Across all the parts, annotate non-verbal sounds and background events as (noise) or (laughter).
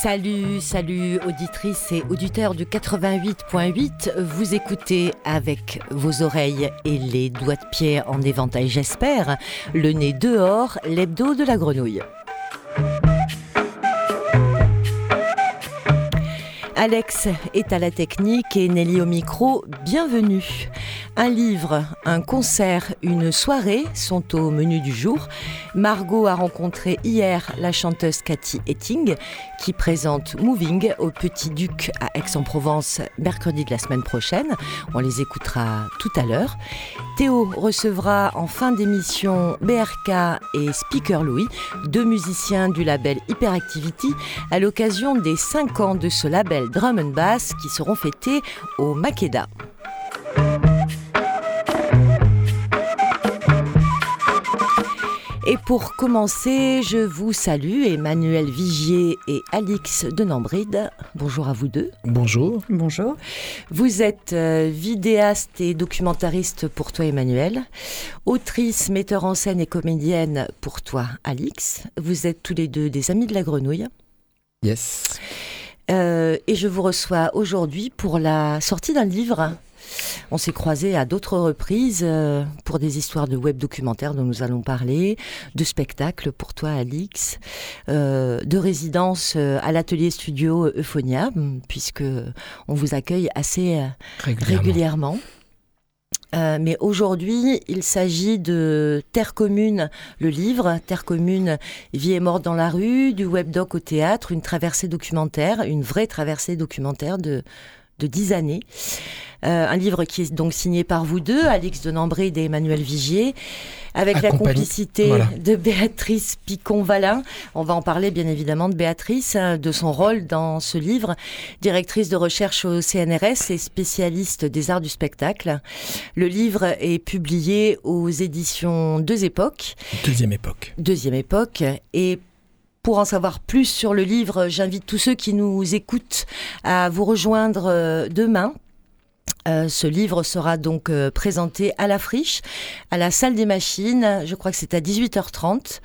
Salut, salut auditrices et auditeurs du 88.8. Vous écoutez avec vos oreilles et les doigts de pied en éventail, j'espère, le nez dehors, l'hebdo de la grenouille. Alex est à la technique et Nelly au micro. Bienvenue. Un livre, un concert, une soirée sont au menu du jour. Margot a rencontré hier la chanteuse Cathy Etting qui présente Moving au Petit Duc à Aix-en-Provence mercredi de la semaine prochaine. On les écoutera tout à l'heure. Théo recevra en fin d'émission BRK et Speaker Louis, deux musiciens du label Hyperactivity, à l'occasion des 5 ans de ce label drum and bass qui seront fêtés au Makeda. Et pour commencer, je vous salue, Emmanuel Vigier et Alix de Nambride. Bonjour à vous deux. Bonjour. Bonjour. Vous êtes euh, vidéaste et documentariste pour toi, Emmanuel. Autrice, metteur en scène et comédienne pour toi, Alix. Vous êtes tous les deux des amis de la grenouille. Yes. Euh, et je vous reçois aujourd'hui pour la sortie d'un livre on s'est croisés à d'autres reprises euh, pour des histoires de web documentaires dont nous allons parler, de spectacles pour toi, Alix, euh, de résidence à l'atelier studio Euphonia, puisque on vous accueille assez régulièrement. Mais aujourd'hui, il s'agit de Terre commune, le livre. Terre commune, vie et mort dans la rue, du webdoc au théâtre, une traversée documentaire, une vraie traversée documentaire de, de 10 années. Euh, un livre qui est donc signé par vous deux, Alix de Nambré et Emmanuel Vigier, avec la complicité de Béatrice Picon-Valin. On va en parler bien évidemment de Béatrice, hein, de son rôle dans ce livre, directrice de recherche au CNRS et spécialiste des arts du spectacle. Le livre est publié aux éditions Deux Époques. Deuxième époque. Deuxième époque. Et pour en savoir plus sur le livre, j'invite tous ceux qui nous écoutent à vous rejoindre euh, demain euh, ce livre sera donc euh, présenté à la friche, à la salle des machines. Je crois que c'est à 18h30.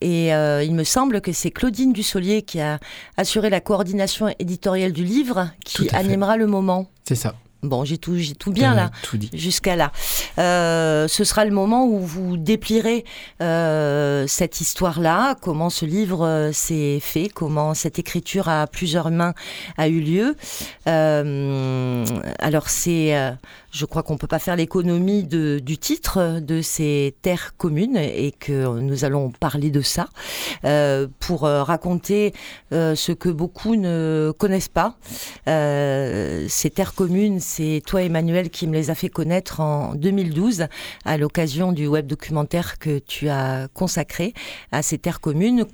et il me semble que c'est Claudine Dussolier qui a assuré la coordination éditoriale du livre qui animera le moment. C'est ça. Bon, j'ai tout, j'ai tout bien là, jusqu'à là. Euh, ce sera le moment où vous déplierez euh, cette histoire-là, comment ce livre euh, s'est fait, comment cette écriture à plusieurs mains a eu lieu. alors c'est je crois qu'on ne peut pas faire l'économie du titre de ces terres communes et que nous allons parler de ça euh, pour euh, raconter euh, ce que beaucoup ne connaissent pas. ces terres communes, c'est toi Emmanuel qui me les a fait connaître en 2012 à l'occasion du web documentaire que tu as consacré à ces terres communes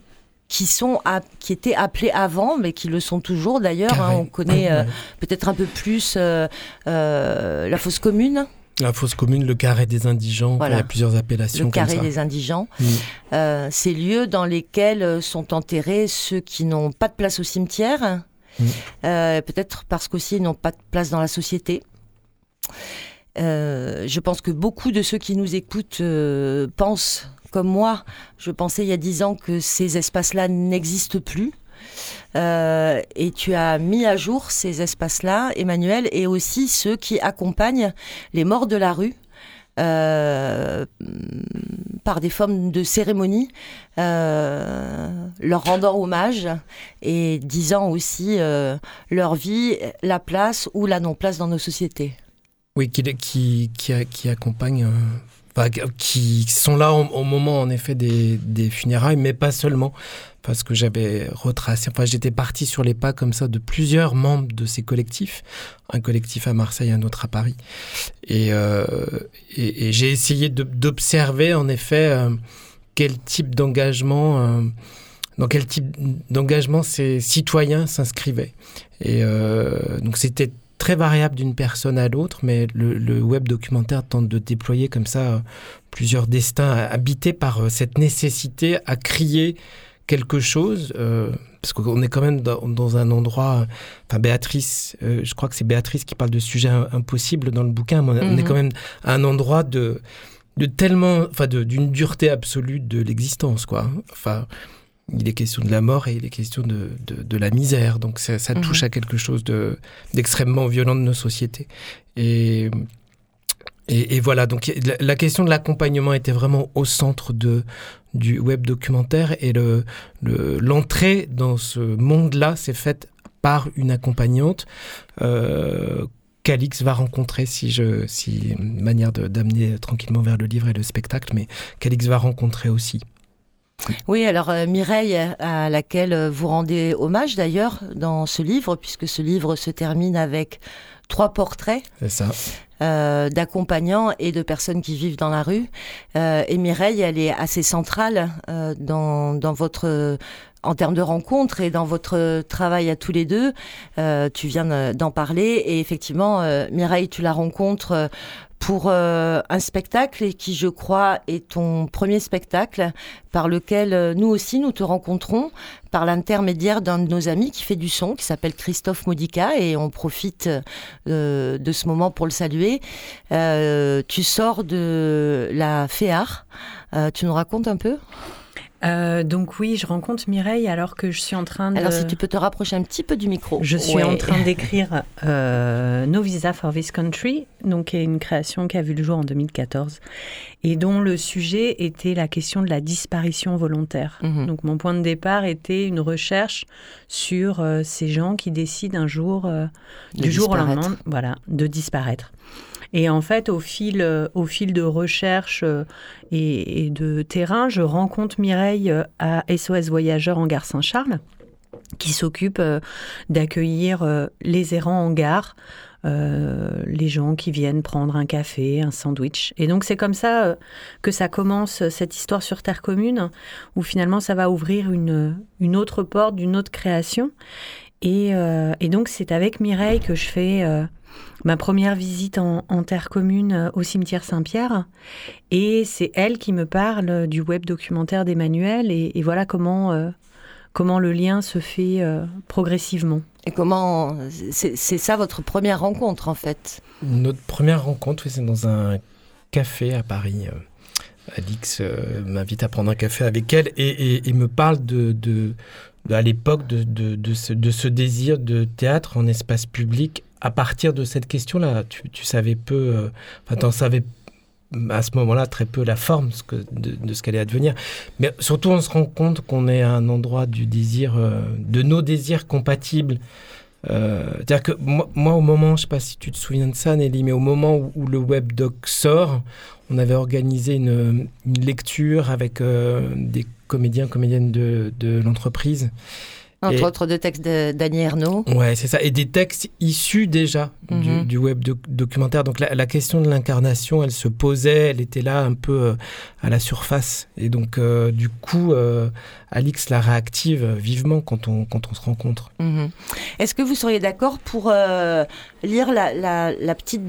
qui sont qui étaient appelés avant, mais qui le sont toujours d'ailleurs. Hein. on connaît euh, peut-être un peu plus euh, euh, la fosse commune. La fosse commune, le carré des indigents, il y a plusieurs appellations. Le carré des indigents, mm. ces lieux dans lesquels sont enterrés ceux qui n'ont pas de place au cimetière, mm. peut-être parce qu'aussi ils n'ont pas de place dans la société. je pense que beaucoup de ceux qui nous écoutent pensent comme moi, je pensais il y a dix ans que ces espaces-là n'existent plus. Euh, et tu as mis à jour ces espaces-là, Emmanuel, et aussi ceux qui accompagnent les morts de la rue. Euh, par des formes de cérémonie, euh, leur rendant hommage et disant aussi leur vie, la place ou la non-place dans nos sociétés. Oui, qui, qui, qui, accompagne qui sont là au, moment en effet des, funérailles, mais pas seulement, parce que j'avais retracé, enfin j'étais parti sur les pas comme ça de plusieurs membres de ces collectifs, un collectif à Marseille, un autre à Paris, et, euh, j'ai essayé d'observer en effet euh, quel type d'engagement euh, dans quel type d'engagement ces citoyens s'inscrivaient. Et donc c'était très variable d'une personne à l'autre, mais le, web documentaire tente de déployer comme ça euh, plusieurs destins habités par euh, cette nécessité à crier quelque chose, euh, parce qu'on est quand même dans, un endroit, enfin Béatrice, je crois que c'est Béatrice qui parle de sujets impossibles dans le bouquin, mais on, est mhm. quand même à un endroit de, de tellement, enfin d'une dureté absolue de l'existence, quoi. Enfin, il est question de la mort et il est question de, de, la misère. Donc ça, mhm. touche à quelque chose d'extrêmement violent de nos sociétés. Et, et, voilà, donc la, question de l'accompagnement était vraiment au centre de, du web documentaire et l'entrée le, dans ce monde-là s'est faite par une accompagnante euh, qu'Alix va rencontrer si je si manière d'amener tranquillement vers le livre et le spectacle, mais qu'Alix va rencontrer aussi. Oui, alors euh, Mireille, à laquelle vous rendez hommage d'ailleurs dans ce livre, puisque ce livre se termine avec trois portraits. Euh, d'accompagnants et de personnes qui vivent dans la rue. Euh, et Mireille, elle est assez centrale dans, dans, votre en termes de rencontres et dans votre travail à tous les deux, euh, tu viens d'en parler et effectivement, euh, Mireille, tu la rencontres pour euh, un spectacle qui, je crois, est ton premier spectacle par lequel nous aussi nous te rencontrons par l'intermédiaire d'un de nos amis qui fait du son, qui s'appelle Christophe Modica et on profite de ce moment pour le saluer. tu sors de la FEAR. tu nous racontes un peu? Euh, donc oui, je rencontre Mireille alors que je suis en train de... Alors si tu peux te rapprocher un petit peu du micro. Je suis en train (laughs) d'écrire euh, No Visa for This Country, donc qui est une création qui a vu le jour en 2014 et dont le sujet était la question de la disparition volontaire. Mhm. Donc mon point de départ était une recherche sur euh, ces gens qui décident un jour, du jour au lendemain, voilà, de disparaître. Et en fait, au fil, euh, au fil de recherche euh, et, de terrain, je rencontre Mireille euh, à SOS Voyageurs en gare Saint-Charles, qui s'occupe d'accueillir les errants en gare. les gens qui viennent prendre un café, un sandwich. Et donc c'est comme ça que ça commence cette histoire sur Terre commune, où finalement ça va ouvrir une, une autre porte d'une autre création. Et, et donc c'est avec Mireille que je fais ma première visite en, terre commune euh, au cimetière Saint-Pierre. Et c'est elle qui me parle du web documentaire d'Emmanuel et, voilà comment, euh, comment le lien se fait euh, progressivement. Et comment. C'est ça votre première rencontre en fait? Notre première rencontre, c'est dans un café à Paris. Alix m'invite à prendre un café avec elle et, me parle de, de, à l'époque de, de, ce, de, ce, désir de théâtre en espace public à partir de cette question-là, tu, savais peu, euh, enfin, tu en savais à ce moment-là très peu la forme de, ce qu'elle allait advenir. Mais surtout, on se rend compte qu'on est à un endroit du désir, euh, de nos désirs compatibles. Euh, c'est-à-dire que moi, au moment, je ne sais pas si tu te souviens de ça, Nelly, mais au moment où, le webdoc sort, on avait organisé une, lecture avec des comédiens, comédiennes de, de l'entreprise. Entre autres de textes d'Annie Ernaux. Ouais, c'est ça. Et des textes issus déjà du, mhm. web documentaire. Donc la, question de l'incarnation, elle se posait, elle était là un peu euh, à la surface. Et donc, euh, du coup, euh, Alix la réactive vivement quand on, quand on se rencontre. Mhm. Est-ce que vous seriez d'accord pour lire la, la, petite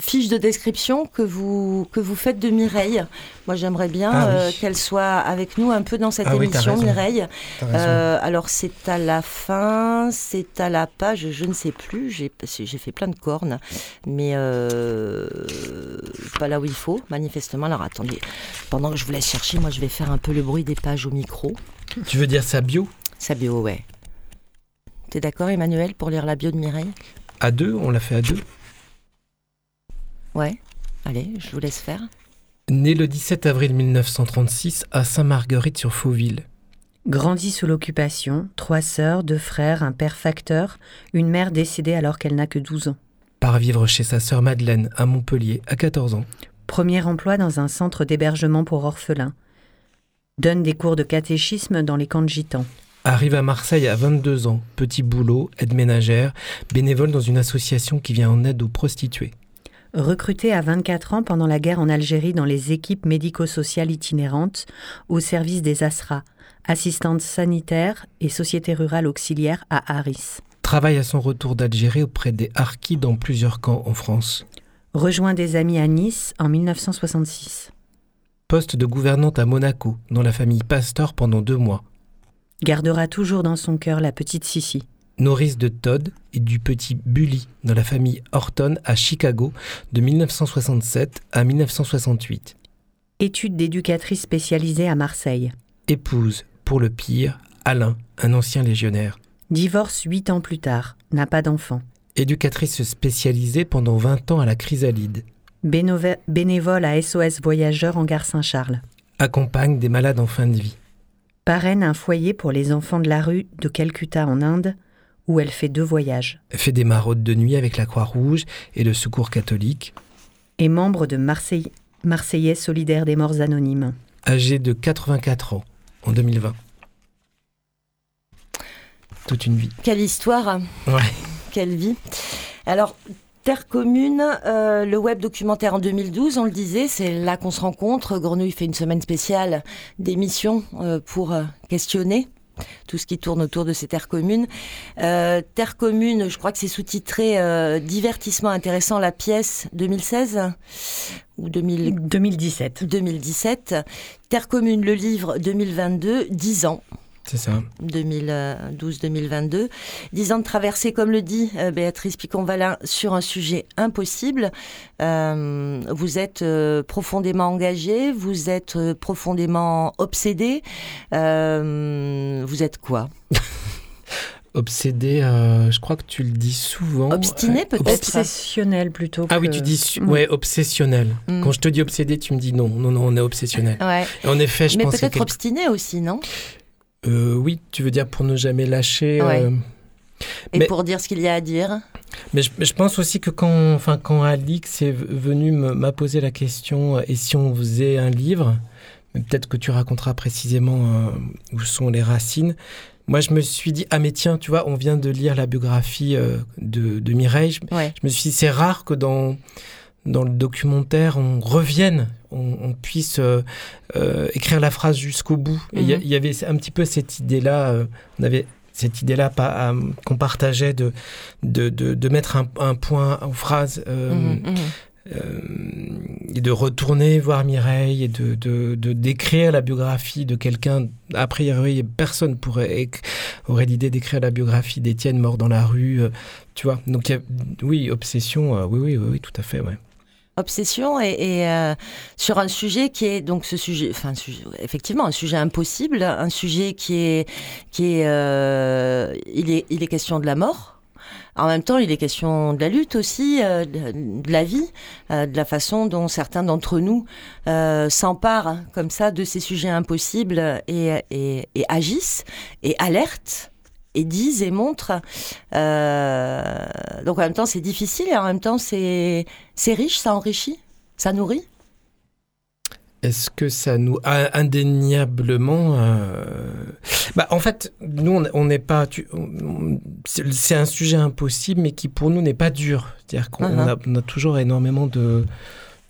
fiche de description que vous, que vous faites de Mireille? Moi, j'aimerais bien ah qu'elle soit avec nous un peu dans cette ah émission, Mireille. Euh, alors c'est à la fin, c'est à la page, je ne sais plus, j'ai fait plein de cornes, mais euh, pas là où il faut, manifestement. Alors attendez, pendant que je vous laisse chercher, moi je vais faire un peu le bruit des au micro. Tu veux dire sa bio Sa bio, ouais. T'es d'accord Emmanuel pour lire la bio de Mireille? À deux, on l'a fait à deux. Ouais, allez, je vous laisse faire. Né le 17 avril 1936 à Saint-Marguerite sur Fauville. Grandi sous l'occupation, trois sœurs, deux frères, un père facteur, une mère décédée alors qu'elle n'a que 12 ans. Part vivre chez sa sœur Madeleine à Montpellier à 14 ans. Premier emploi dans un centre d'hébergement pour orphelins. Donne des cours de catéchisme dans les camps de gitans. Arrive à Marseille à 22 ans, petit boulot, aide ménagère, bénévole dans une association qui vient en aide aux prostituées. Recrutée à 24 ans pendant la guerre en Algérie dans les équipes médico-sociales itinérantes au service des ASRA, assistante sanitaire et société rurale auxiliaire à Harris. Travaille à son retour d'Algérie auprès des Harkis dans plusieurs camps en France. Rejoint des amis à Nice en 1966. Poste de gouvernante à Monaco, dans la famille Pasteur pendant deux mois. Gardera toujours dans son cœur la petite Sissi. Nourrice de Todd et du petit Bully dans la famille Horton à Chicago de 1967 à 1968. Études d'éducatrice spécialisée à Marseille épouse, pour le pire, Alain, un ancien légionnaire. Divorce huit ans plus tard, n'a pas d'enfant. Éducatrice spécialisée pendant 20 ans à la Chrysalide. Bénévole à SOS Voyageurs en gare Saint-Charles. Accompagne des malades en fin de vie. Parraine un foyer pour les enfants de la rue de Calcutta en Inde, où elle fait deux voyages. Fait des maraudes de nuit avec la Croix-Rouge et le Secours catholique. Et membre de Marseille, Marseillais solidaires des morts anonymes. Âgé de 84 ans en 2020. Toute une vie. Quelle histoire Ouais. Quelle vie Alors, Terre commune, euh, le web documentaire en 2012, on le disait, c'est là qu'on se rencontre. Grenouille fait une semaine spéciale d'émissions euh, pour euh, questionner tout ce qui tourne autour de ces terres communes. terre commune, je crois que c'est sous-titré Divertissement intéressant, la pièce 2016 ou 2017. 2017. Terre commune, le livre 2022, 10 ans. C'est ça. 2012-2022. Dix ans de traversée, comme le dit euh, Béatrice Picon-Valin, sur un sujet impossible. Euh, vous êtes euh, profondément engagé, vous êtes profondément obsédé. vous êtes quoi? (laughs) Obsédé, je crois que tu le dis souvent. Obstiné peut-être? Obsessionnel plutôt. Ah oui, tu dis mm. ouais, obsessionnel. Mm. Quand je te dis obsédé, tu me dis non, non, non, on est obsessionnel. Ouais. En effet, je Mais pense peut-être obstiné aussi, non? Euh, oui, tu veux dire pour ne jamais lâcher. Euh, Et pour dire ce qu'il y a à dire. Mais je, pense aussi que quand, enfin, quand Alix est venu m'a poser la question, euh, et si on faisait un livre, peut-être que tu raconteras précisément où sont les racines. Moi, je me suis dit, ah mais tiens, tu vois, on vient de lire la biographie de, Mireille. Je, je me suis dit, c'est rare que dans dans le documentaire, on revienne, on, puisse euh, euh, écrire la phrase jusqu'au bout. Il y, mhm. y, avait un petit peu cette idée-là, euh, on avait cette idée-là qu'on partageait de, de, de, mettre un, point en phrase. Mhm, mhm. et de retourner voir Mireille et de, de, de décrire la biographie de quelqu'un. A priori, personne pourrait aurait l'idée d'écrire la biographie d'Étienne mort dans la rue. tu vois. Donc, oui, obsession, oui, oui, oui, oui, tout à fait, ouais obsession et, euh, sur un sujet qui est donc ce sujet, enfin effectivement un sujet impossible, un sujet qui est qui est euh, il est il est question de la mort. En même temps, il est question de la lutte aussi, euh, de, la vie, de la façon dont certains d'entre nous s'emparent comme ça de ces sujets impossibles et, et, et agissent et alertent et disent et montrent. Euh, donc en même temps, c'est difficile et en même temps, c'est riche, ça enrichit, ça nourrit. Est-ce que ça nous indéniablement euh, bah, en fait nous on n'est pas c'est un sujet impossible mais qui pour nous n'est pas dur c'est-à-dire qu'on uh-huh. a, toujours énormément de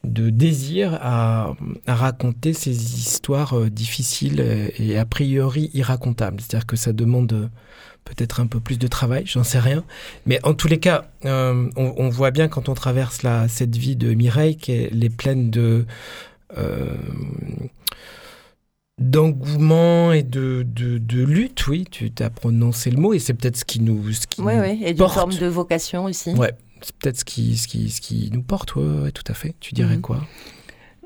de désir à, à, raconter ces histoires euh, difficiles et a priori irracontables c'est-à-dire que ça demande peut-être un peu plus de travail, j'en sais rien. Mais en tous les cas, euh, on, voit bien quand on traverse la, cette vie de Mireille qu'elle est pleine de... Euh, d'engouement et de, de, lutte, oui, tu as prononcé le mot, et c'est peut-être ce qui nous... Ce qui oui, oui, et d'une forme de vocation aussi. Ouais, c'est peut-être ce qui, ce, qui, ce qui nous porte, ouais, tout à fait. Tu dirais mhm. quoi?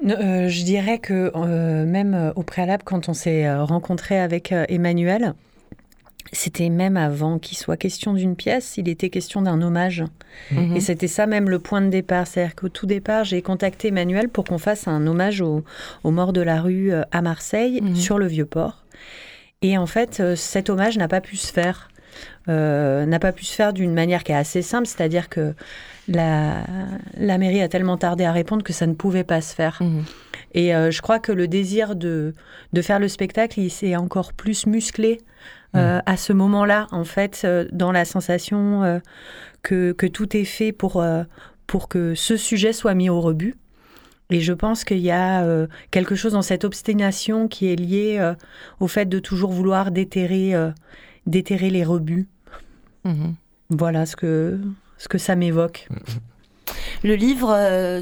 Euh, je dirais que même au préalable, quand on s'est rencontré avec Emmanuel, c'était même avant qu'il soit question d'une pièce, il était question d'un hommage. Mhm. Et c'était ça même le point de départ. C'est-à-dire qu'au tout départ, j'ai contacté Emmanuel pour qu'on fasse un hommage aux, morts de la rue euh, à Marseille, mhm. sur le Vieux-Port. Et en fait, euh, cet hommage n'a pas pu se faire. Euh, n'a pas pu se faire d'une manière qui est assez simple, c'est-à-dire que la, la, mairie a tellement tardé à répondre que ça ne pouvait pas se faire. Mhm. Et je crois que le désir de, de faire le spectacle, il s'est encore plus musclé euh, à ce moment-là, en fait, euh, dans la sensation euh, que, que, tout est fait pour, pour que ce sujet soit mis au rebut. Et je pense qu'il y a quelque chose dans cette obstination qui est liée au fait de toujours vouloir déterrer, déterrer les rebuts. Mhm. Voilà ce que, ce que ça m'évoque. Le livre,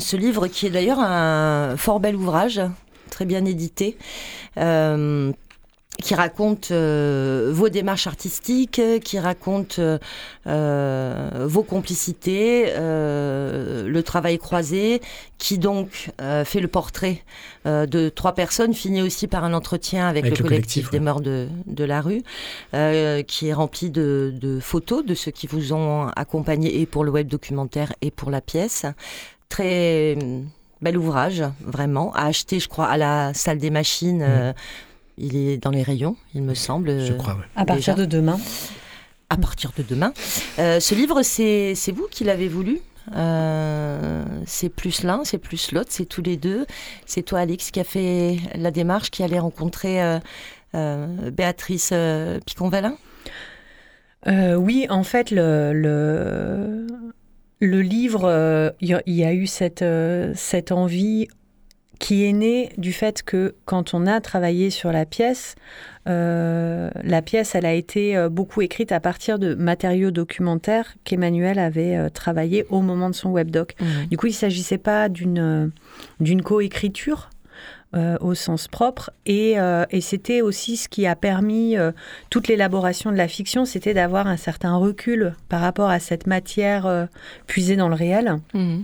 ce livre qui est d'ailleurs un fort bel ouvrage, très bien édité, qui raconte euh, vos démarches artistiques, qui raconte euh, vos complicités, le travail croisé, qui donc fait le portrait de trois personnes, fini aussi par un entretien avec, le, collectif, des morts de, de la rue, qui est rempli de, de, photos de ceux qui vous ont accompagné et pour le web documentaire et pour la pièce. Très bel ouvrage, vraiment, à acheter, je crois, à la salle des machines. Mmh. Il est dans les rayons, il me semble. Je crois, oui. À partir de demain. À partir de demain. Euh, ce livre, c'est vous qui l'avez voulu euh, c'est plus l'un, c'est plus l'autre, c'est tous les deux. C'est toi, Alix, qui a fait la démarche, qui allait rencontrer euh, Béatrice Piconvalin? Oui, en fait, le, le, livre, il y, a eu cette, cette envie qui est né du fait que quand on a travaillé sur la pièce, euh, la pièce, elle a été euh, beaucoup écrite à partir de matériaux documentaires qu'Emmanuel avait euh, travaillé au moment de son webdoc. Mmh. Du coup, il ne s'agissait pas d'une d'une coécriture, au sens propre. Et, et c'était aussi ce qui a permis toute l'élaboration de la fiction, c'était d'avoir un certain recul par rapport à cette matière puisée dans le réel. Mmh.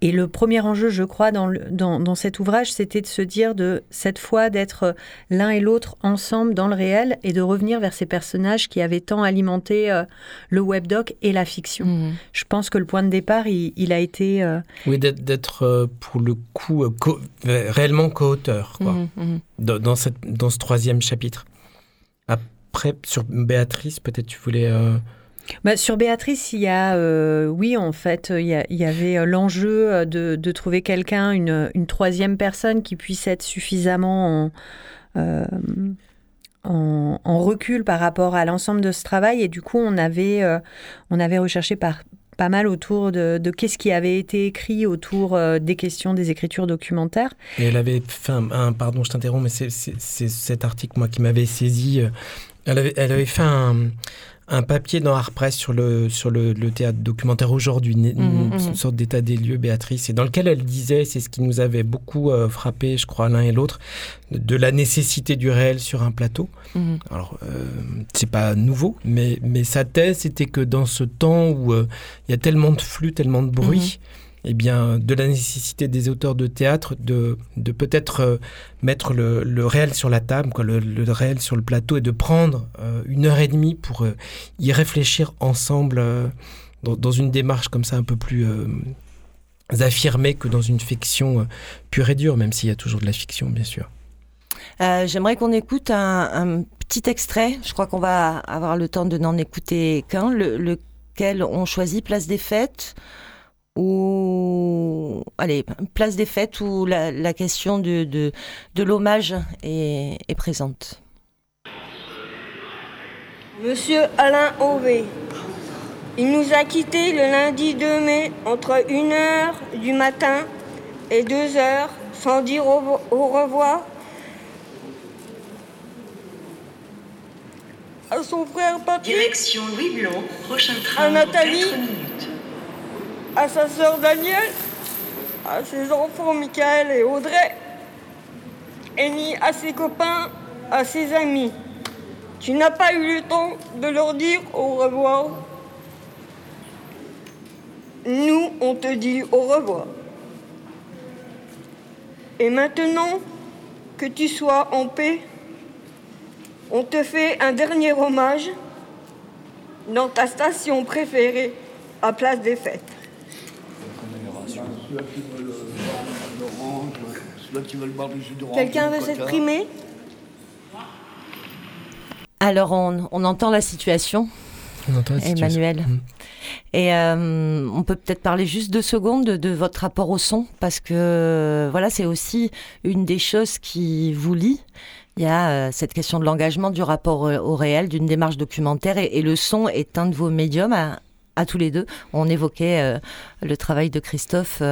Et le premier enjeu, je crois, dans, dans, cet ouvrage, c'était de se dire de cette fois d'être l'un et l'autre ensemble dans le réel et de revenir vers ces personnages qui avaient tant alimenté euh, le webdoc et la fiction. Mmh. Je pense que le point de départ, il, a été... Euh, oui, d'être euh, pour le coup réellement co-auteur mmh, mmh. Dans, cette, dans ce troisième chapitre. Après, sur Béatrice, peut-être tu voulais... Bah, sur Béatrice, il y a, euh, oui, en fait, il y, avait euh, l'enjeu euh, de, trouver quelqu'un, une, troisième personne qui puisse être suffisamment en, recul par rapport à l'ensemble de ce travail. Et du coup, on avait, on avait recherché pas mal autour de, qu'est-ce qui avait été écrit autour des questions des écritures documentaires. Et elle avait un, pardon, je t'interromps, mais c'est cet article moi qui m'avait saisi. Elle avait fait un, un papier dans Artpress sur le, sur le, théâtre documentaire aujourd'hui, une, mmh, mmh. sorte d'état des lieux, Béatrice, et dans lequel elle disait, c'est ce qui nous avait beaucoup euh, frappé, je crois, l'un et l'autre, de la nécessité du réel sur un plateau. Mmh. Alors, euh, c'est pas nouveau, mais, mais sa thèse, c'était que dans ce temps où euh, il y a tellement de flux, tellement de bruit, eh bien, de la nécessité des auteurs de théâtre de, de peut-être euh, mettre le, réel sur la table, le, réel sur le plateau et de prendre euh, une heure et demie pour euh, y réfléchir ensemble dans, une démarche comme ça un peu plus affirmée que dans une fiction pure et dure, même s'il y a toujours de la fiction, bien sûr. J'aimerais qu'on écoute un, petit extrait. Je crois qu'on va avoir le temps de n'en écouter qu'un, lequel on choisit Place des Fêtes ou allez, place des fêtes où la, question de, de, l'hommage est, est, présente. Monsieur Alain Auvé, il nous a quittés le lundi 2 mai entre 1h du matin et 2h sans dire au, revoir à son frère Patrick. Direction Louis Blanc, prochain train à Nathalie à sa sœur Danielle, à ses enfants Michael et Audrey, et ni à ses copains, à ses amis. Tu n'as pas eu le temps de leur dire au revoir. Nous, on te dit au revoir. Et maintenant que tu sois en paix, on te fait un dernier hommage dans ta station préférée à Place des Fêtes. Quelqu'un veut s'exprimer? Alors, on, entend la situation, Emmanuel. Mm. Et euh, on peut peut-être parler juste deux secondes de, votre rapport au son, parce que voilà, c'est aussi une des choses qui vous lie. Il y a euh, cette question de l'engagement, du rapport au, réel, d'une démarche documentaire, et, le son est un de vos médiums à, tous les deux. On évoquait euh, le travail de Christophe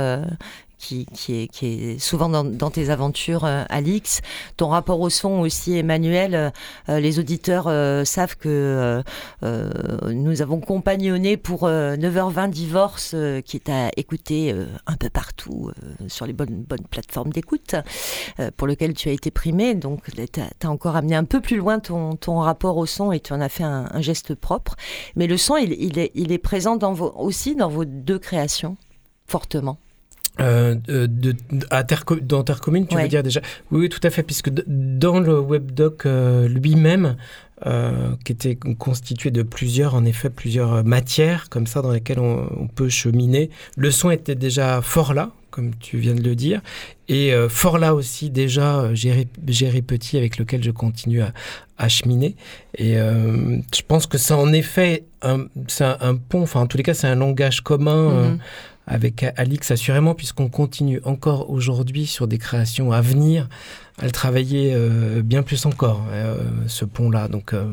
qui, est, souvent dans, tes aventures, Alix. Ton rapport au son aussi, Emmanuel. les auditeurs savent que nous avons compagnonné pour 9h20 Divorce, qui est à écouter un peu partout sur les bonnes, plateformes d'écoute, pour lequel tu as été primé. Donc, tu as, encore amené un peu plus loin ton, rapport au son et tu en as fait un, geste propre. Mais le son, il, est, présent aussi dans vos deux créations, fortement. Euh, de, à terre, dans Terre Commune, tu veux dire déjà? Oui, tout à fait, puisque dans le webdoc euh, lui-même, euh, qui était constitué de plusieurs, en effet, plusieurs matières comme ça dans lesquelles on, peut cheminer, le son était déjà fort là, comme tu viens de le dire, et fort là aussi déjà Géry, Petit avec lequel je continue à, cheminer. Et je pense que c'est en effet un, un, pont, enfin en tous les cas c'est un langage commun. Mm-hmm avec Alix assurément, puisqu'on continue encore aujourd'hui sur des créations à venir, à le travailler euh, bien plus encore, euh, ce pont-là. Donc, euh,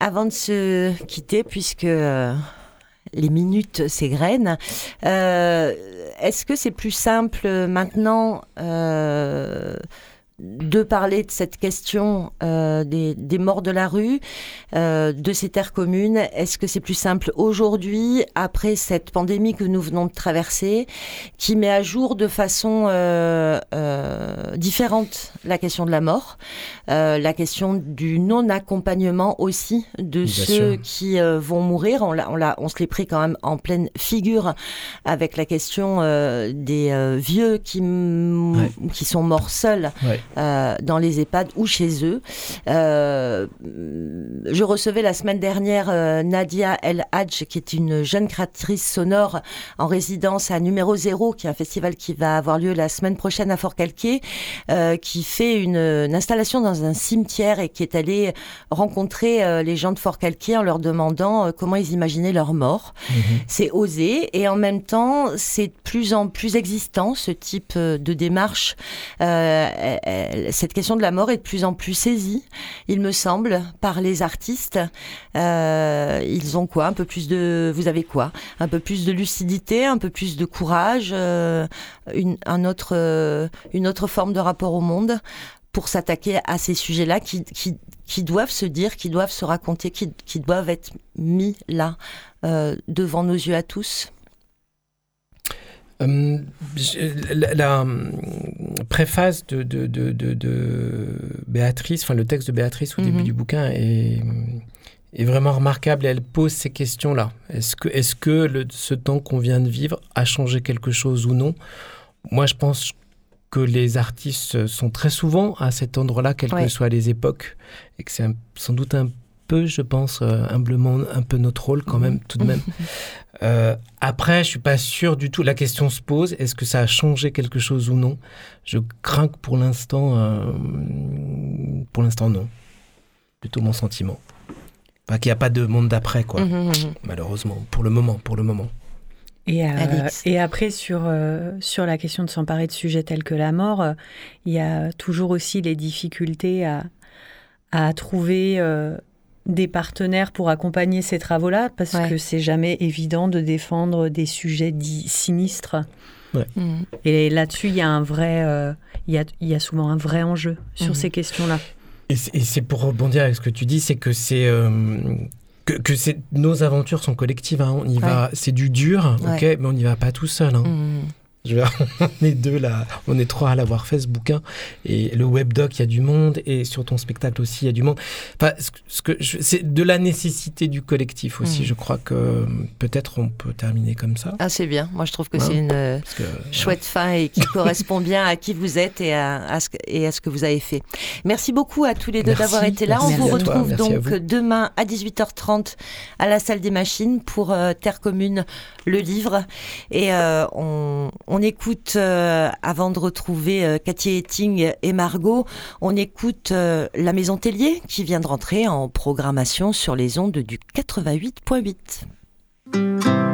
Avant de se quitter, puisque les minutes s'égrènent, est-ce que c'est plus simple maintenant de parler de cette question euh, des, morts de la rue, euh, de ces terres communes. Est-ce que c'est plus simple aujourd'hui, après cette pandémie que nous venons de traverser, qui met à jour de façon euh, différente la question de la mort, la question du non-accompagnement aussi de ceux qui vont mourir? On, on, on se l'est pris quand même en pleine figure avec la question des vieux qui, qui sont morts seuls. Euh, dans les EHPAD ou chez eux. Euh, je recevais la semaine dernière euh, Nadia El Hadj, qui est une jeune créatrice sonore en résidence à Numéro Zéro, qui est un festival qui va avoir lieu la semaine prochaine à Fort-Calquier, qui fait une, installation dans un cimetière et qui est allée rencontrer les gens de Fort-Calquier en leur demandant comment ils imaginaient leur mort. Mhm. C'est osé et en même temps, c'est de plus en plus existant ce type de démarche cette question de la mort est de plus en plus saisie, il me semble, par les artistes. Euh, ils ont quoi? Un peu plus de. Vous avez quoi? Un peu plus de lucidité, un peu plus de courage, euh, une, un autre, euh, une autre forme de rapport au monde pour s'attaquer à ces sujets-là qui, doivent se dire, qui doivent se raconter, qui doivent être mis là, devant nos yeux à tous. Euh, la, préface de, de, de, de, Béatrice, enfin le texte de Béatrice au début mhm. du bouquin est, est vraiment remarquable et elle pose ces questions-là. Est-ce que, est -ce que le, ce temps qu'on vient de vivre a changé quelque chose ou non? Moi, je pense que les artistes sont très souvent à cet endroit-là, quelles que soient les époques, et que c'est sans doute un peu, je pense, euh, humblement, un peu notre rôle quand même, tout de même. (laughs) Euh, après, je suis pas sûr du tout. La question se pose est-ce que ça a changé quelque chose ou non? Je crains que pour l'instant, euh, pour l'instant non. Plutôt mon sentiment. Enfin, qu'il n'y a pas de monde d'après, quoi. Mmh, mmh, mmh. Malheureusement, pour le moment, pour le moment. Et, et après, sur, sur la question de s'emparer de sujets tels que la mort, il y a toujours aussi les difficultés à, à trouver des partenaires pour accompagner ces travaux-là Parce que c'est jamais évident de défendre des sujets dits sinistres. Mm. Et là-dessus, il y a un vrai, euh, il, y a, y, a, souvent un vrai enjeu sur mm. ces questions-là. Et c'est pour rebondir avec ce que tu dis, c'est que c'est euh, que, que nos aventures sont collectives. Hein. On y va, c'est du dur, ok, mais on n'y va pas tout seul. Hein. Mm. Je (laughs) on est deux là, on est trois à l'avoir fait ce bouquin. Et le webdoc, il y a du monde. Et sur ton spectacle aussi, il y a du monde. Enfin, ce que c'est de la nécessité du collectif aussi. Hmm. Je crois que peut-être on peut terminer comme ça. Ah, c'est bien. Moi, je trouve que c'est une euh, chouette fin et qui (laughs) correspond bien à qui vous êtes et à, ce, et à ce que vous avez fait. Merci beaucoup à tous les deux d'avoir été là. on vous retrouve donc demain à 18h30 à la salle des machines pour euh, Terre Commune, le livre. Et euh, on on écoute, euh, avant de retrouver euh, Cathy Etting et Margot, on écoute euh, La Maison Tellier qui vient de rentrer en programmation sur les ondes du 88.8.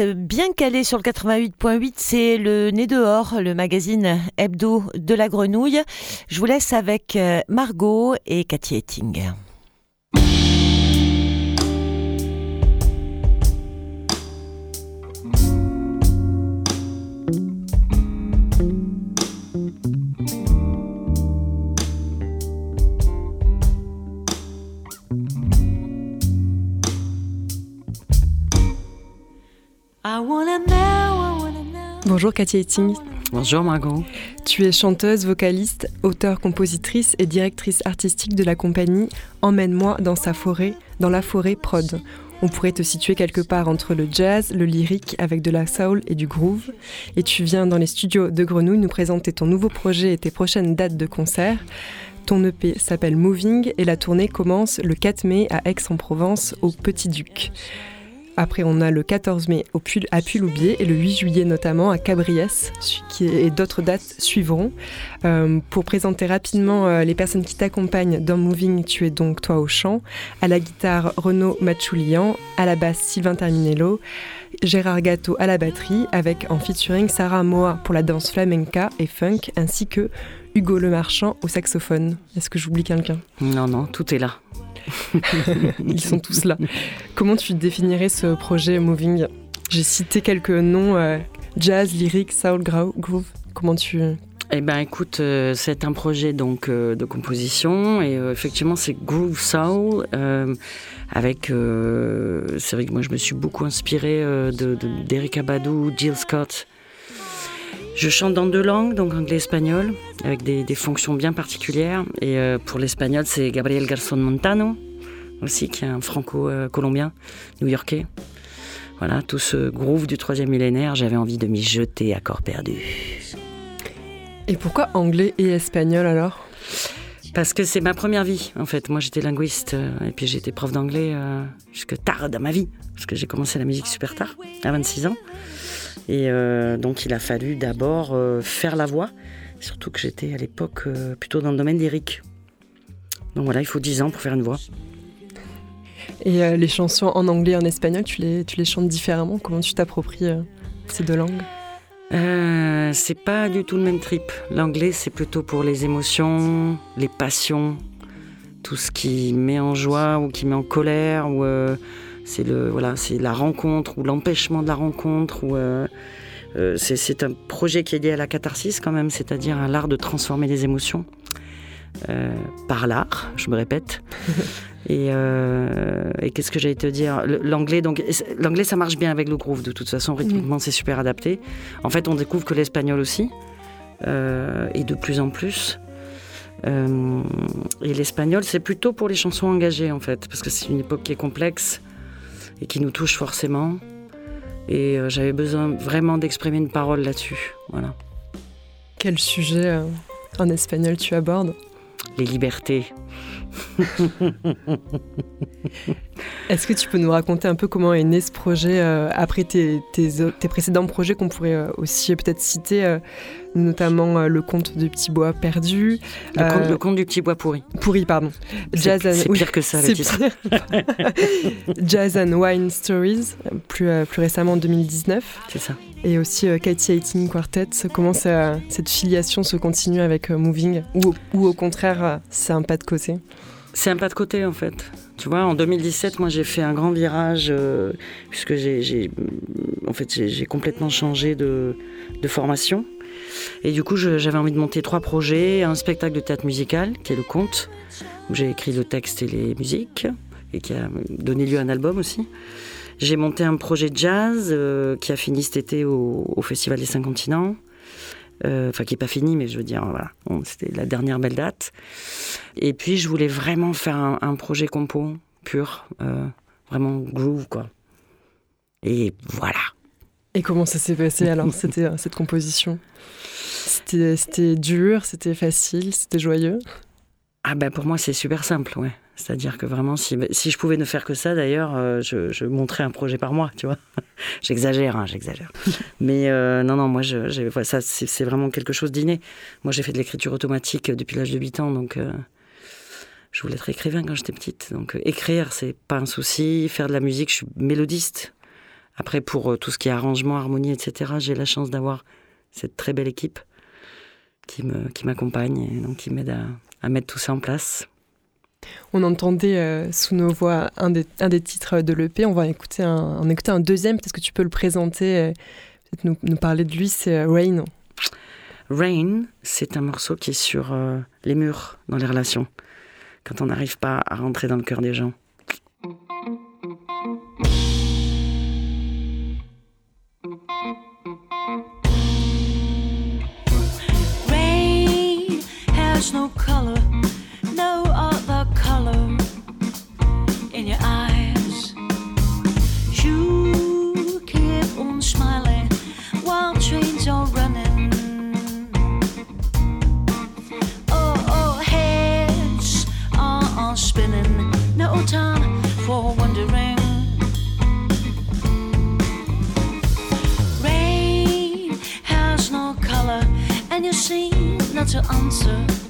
êtes bien calé sur le 88.8, c'est le Nez dehors, le magazine hebdo de la grenouille. Je vous laisse avec euh, Margot et Cathy Etting. Bonjour Cathy Etting. Bonjour Margot. Tu es chanteuse, vocaliste, auteure, compositrice et directrice artistique de la compagnie Emmène-moi dans sa forêt, dans la forêt prod. On pourrait te situer quelque part entre le jazz, le lyrique avec de la soul et du groove. Et tu viens dans les studios de Grenouille nous présenter ton nouveau projet et tes prochaines dates de concert. Ton EP s'appelle Moving et la tournée commence le 4 mai à Aix-en-Provence au Petit Duc. Après, on a le 14 mai au à Puloubier et le 8 juillet notamment à Cabriès, et d'autres dates suivront. Euh, pour présenter rapidement euh, les personnes qui t'accompagnent dans Moving, tu es donc toi au chant, à la guitare Renaud Machoulian, à la basse Sylvain Terminello, Gérard Gâteau à la batterie, avec en featuring Sarah Moa pour la danse flamenca et funk, ainsi que Hugo Lemarchand au saxophone. Est-ce que j'oublie quelqu'un? Non, non, tout est là. (laughs) Ils sont tous là. Comment tu définirais ce projet Moving? J'ai cité quelques noms euh, jazz, lyrique, soul, groove. Comment tu eh ben, écoute, euh, c'est un projet donc euh, de composition et effectivement c'est groove soul avec. c'est vrai que moi je me suis beaucoup inspiré de d'Erika Badou, Jill Scott. Je chante dans deux langues, donc anglais et espagnol, avec des, des fonctions bien particulières. Et pour l'espagnol, c'est Gabriel Garçon Montano, aussi, qui est un franco-colombien, new-yorkais. Voilà, tout ce groove du troisième millénaire, j'avais envie de m'y jeter à corps perdu. Et pourquoi anglais et espagnol alors? Parce que c'est ma première vie, en fait. Moi, j'étais linguiste euh, et puis j'étais prof d'anglais euh, jusque tard dans ma vie. Parce que j'ai commencé la musique super tard, à 26 ans. Et euh, donc, il a fallu d'abord faire la voix. Surtout que j'étais à l'époque plutôt dans le domaine lyrique. Donc voilà, il faut 10 ans pour faire une voix. Et euh, les chansons en anglais et en espagnol, tu les, tu les chantes différemment? Comment tu t'appropries euh, ces deux langues? Euh, C'est pas du tout le même trip. L'anglais, c'est plutôt pour les émotions, les passions, tout ce qui met en joie ou qui met en colère, ou c'est le voilà, c'est la rencontre ou l'empêchement de la rencontre, ou c'est un projet qui est lié à la catharsis quand même, c'est-à-dire à l'art de transformer les émotions. par l'art, je me répète. (laughs) Euh, et, qu'est-ce que j'allais te dire? L'anglais, donc l'anglais, ça marche bien avec le groove. De toute façon, rythmiquement, c'est super adapté. En fait, on découvre que l'espagnol aussi, euh, et de plus en plus. Euh, et l'espagnol, c'est plutôt pour les chansons engagées, en fait, parce que c'est une époque qui est complexe et qui nous touche forcément. Et j'avais besoin vraiment d'exprimer une parole là-dessus. Voilà. Quel sujet en espagnol tu abordes? Les libertés. (laughs) Est-ce que tu peux nous raconter un peu comment est né ce projet euh, après tes, précédents projets qu'on pourrait euh, aussi peut-être citer euh, notamment le conte du petit bois perdu. Le, conte, du petit bois pourri. Pourri, pardon. Jazz c'est pire que ça, le (laughs) Jazz and Wine Stories, plus, plus récemment en 2019. C'est ça. Et aussi Katie Hating Quartet. Comment cette filiation se continue avec Moving ou, ou, au contraire, c'est un pas de côté? C'est un pas de côté en fait. Tu vois, en 2017, moi j'ai fait un grand virage euh, puisque j'ai, en fait, j'ai complètement changé de, formation. Et du coup, j'avais envie de monter trois projets un spectacle de théâtre musical qui est le conte, où j'ai écrit le texte et les musiques et qui a donné lieu à un album aussi. J'ai monté un projet de jazz euh, qui a fini cet été au, Festival des Cinq Continents. Euh, enfin qui n'est pas fini, mais je veux dire, voilà, c'était la dernière belle date. Et puis je voulais vraiment faire un, projet compo pur, euh, vraiment groove, quoi. Et voilà. Et comment ça s'est passé alors, cette composition? C'était dur, c'était facile, c'était joyeux Ah ben pour moi c'est super simple, ouais. C'est-à-dire que vraiment, si, si, je pouvais ne faire que ça, d'ailleurs, euh, je, montrais un projet par mois, tu vois. (laughs) j'exagère, hein, j'exagère. Mais euh, non, non, moi, ça, c'est vraiment quelque chose d'inné. Moi, j'ai fait de l'écriture automatique depuis l'âge de 8 ans, donc euh, je voulais être écrivain quand j'étais petite. Donc écrire, c'est pas un souci. Faire de la musique, je suis mélodiste Après, pour tout ce qui est arrangement, harmonie, etc., j'ai la chance d'avoir cette très belle équipe qui m'accompagne qui et donc qui m'aide à, mettre tout ça en place. On entendait sous nos voix un des, un des titres de l'EP. On va écouter un, écouter un deuxième. Peut-être que tu peux le présenter, peut-être nous, nous, parler de lui. C'est Rain. Rain, c'est un morceau qui est sur les murs dans les relations quand on n'arrive pas à rentrer dans le cœur des gens. Has no color, no other color in your eyes. You keep on smiling while trains are running. Oh, oh, heads are, are spinning. No time for wondering. Rain has no color, and you seem not to answer.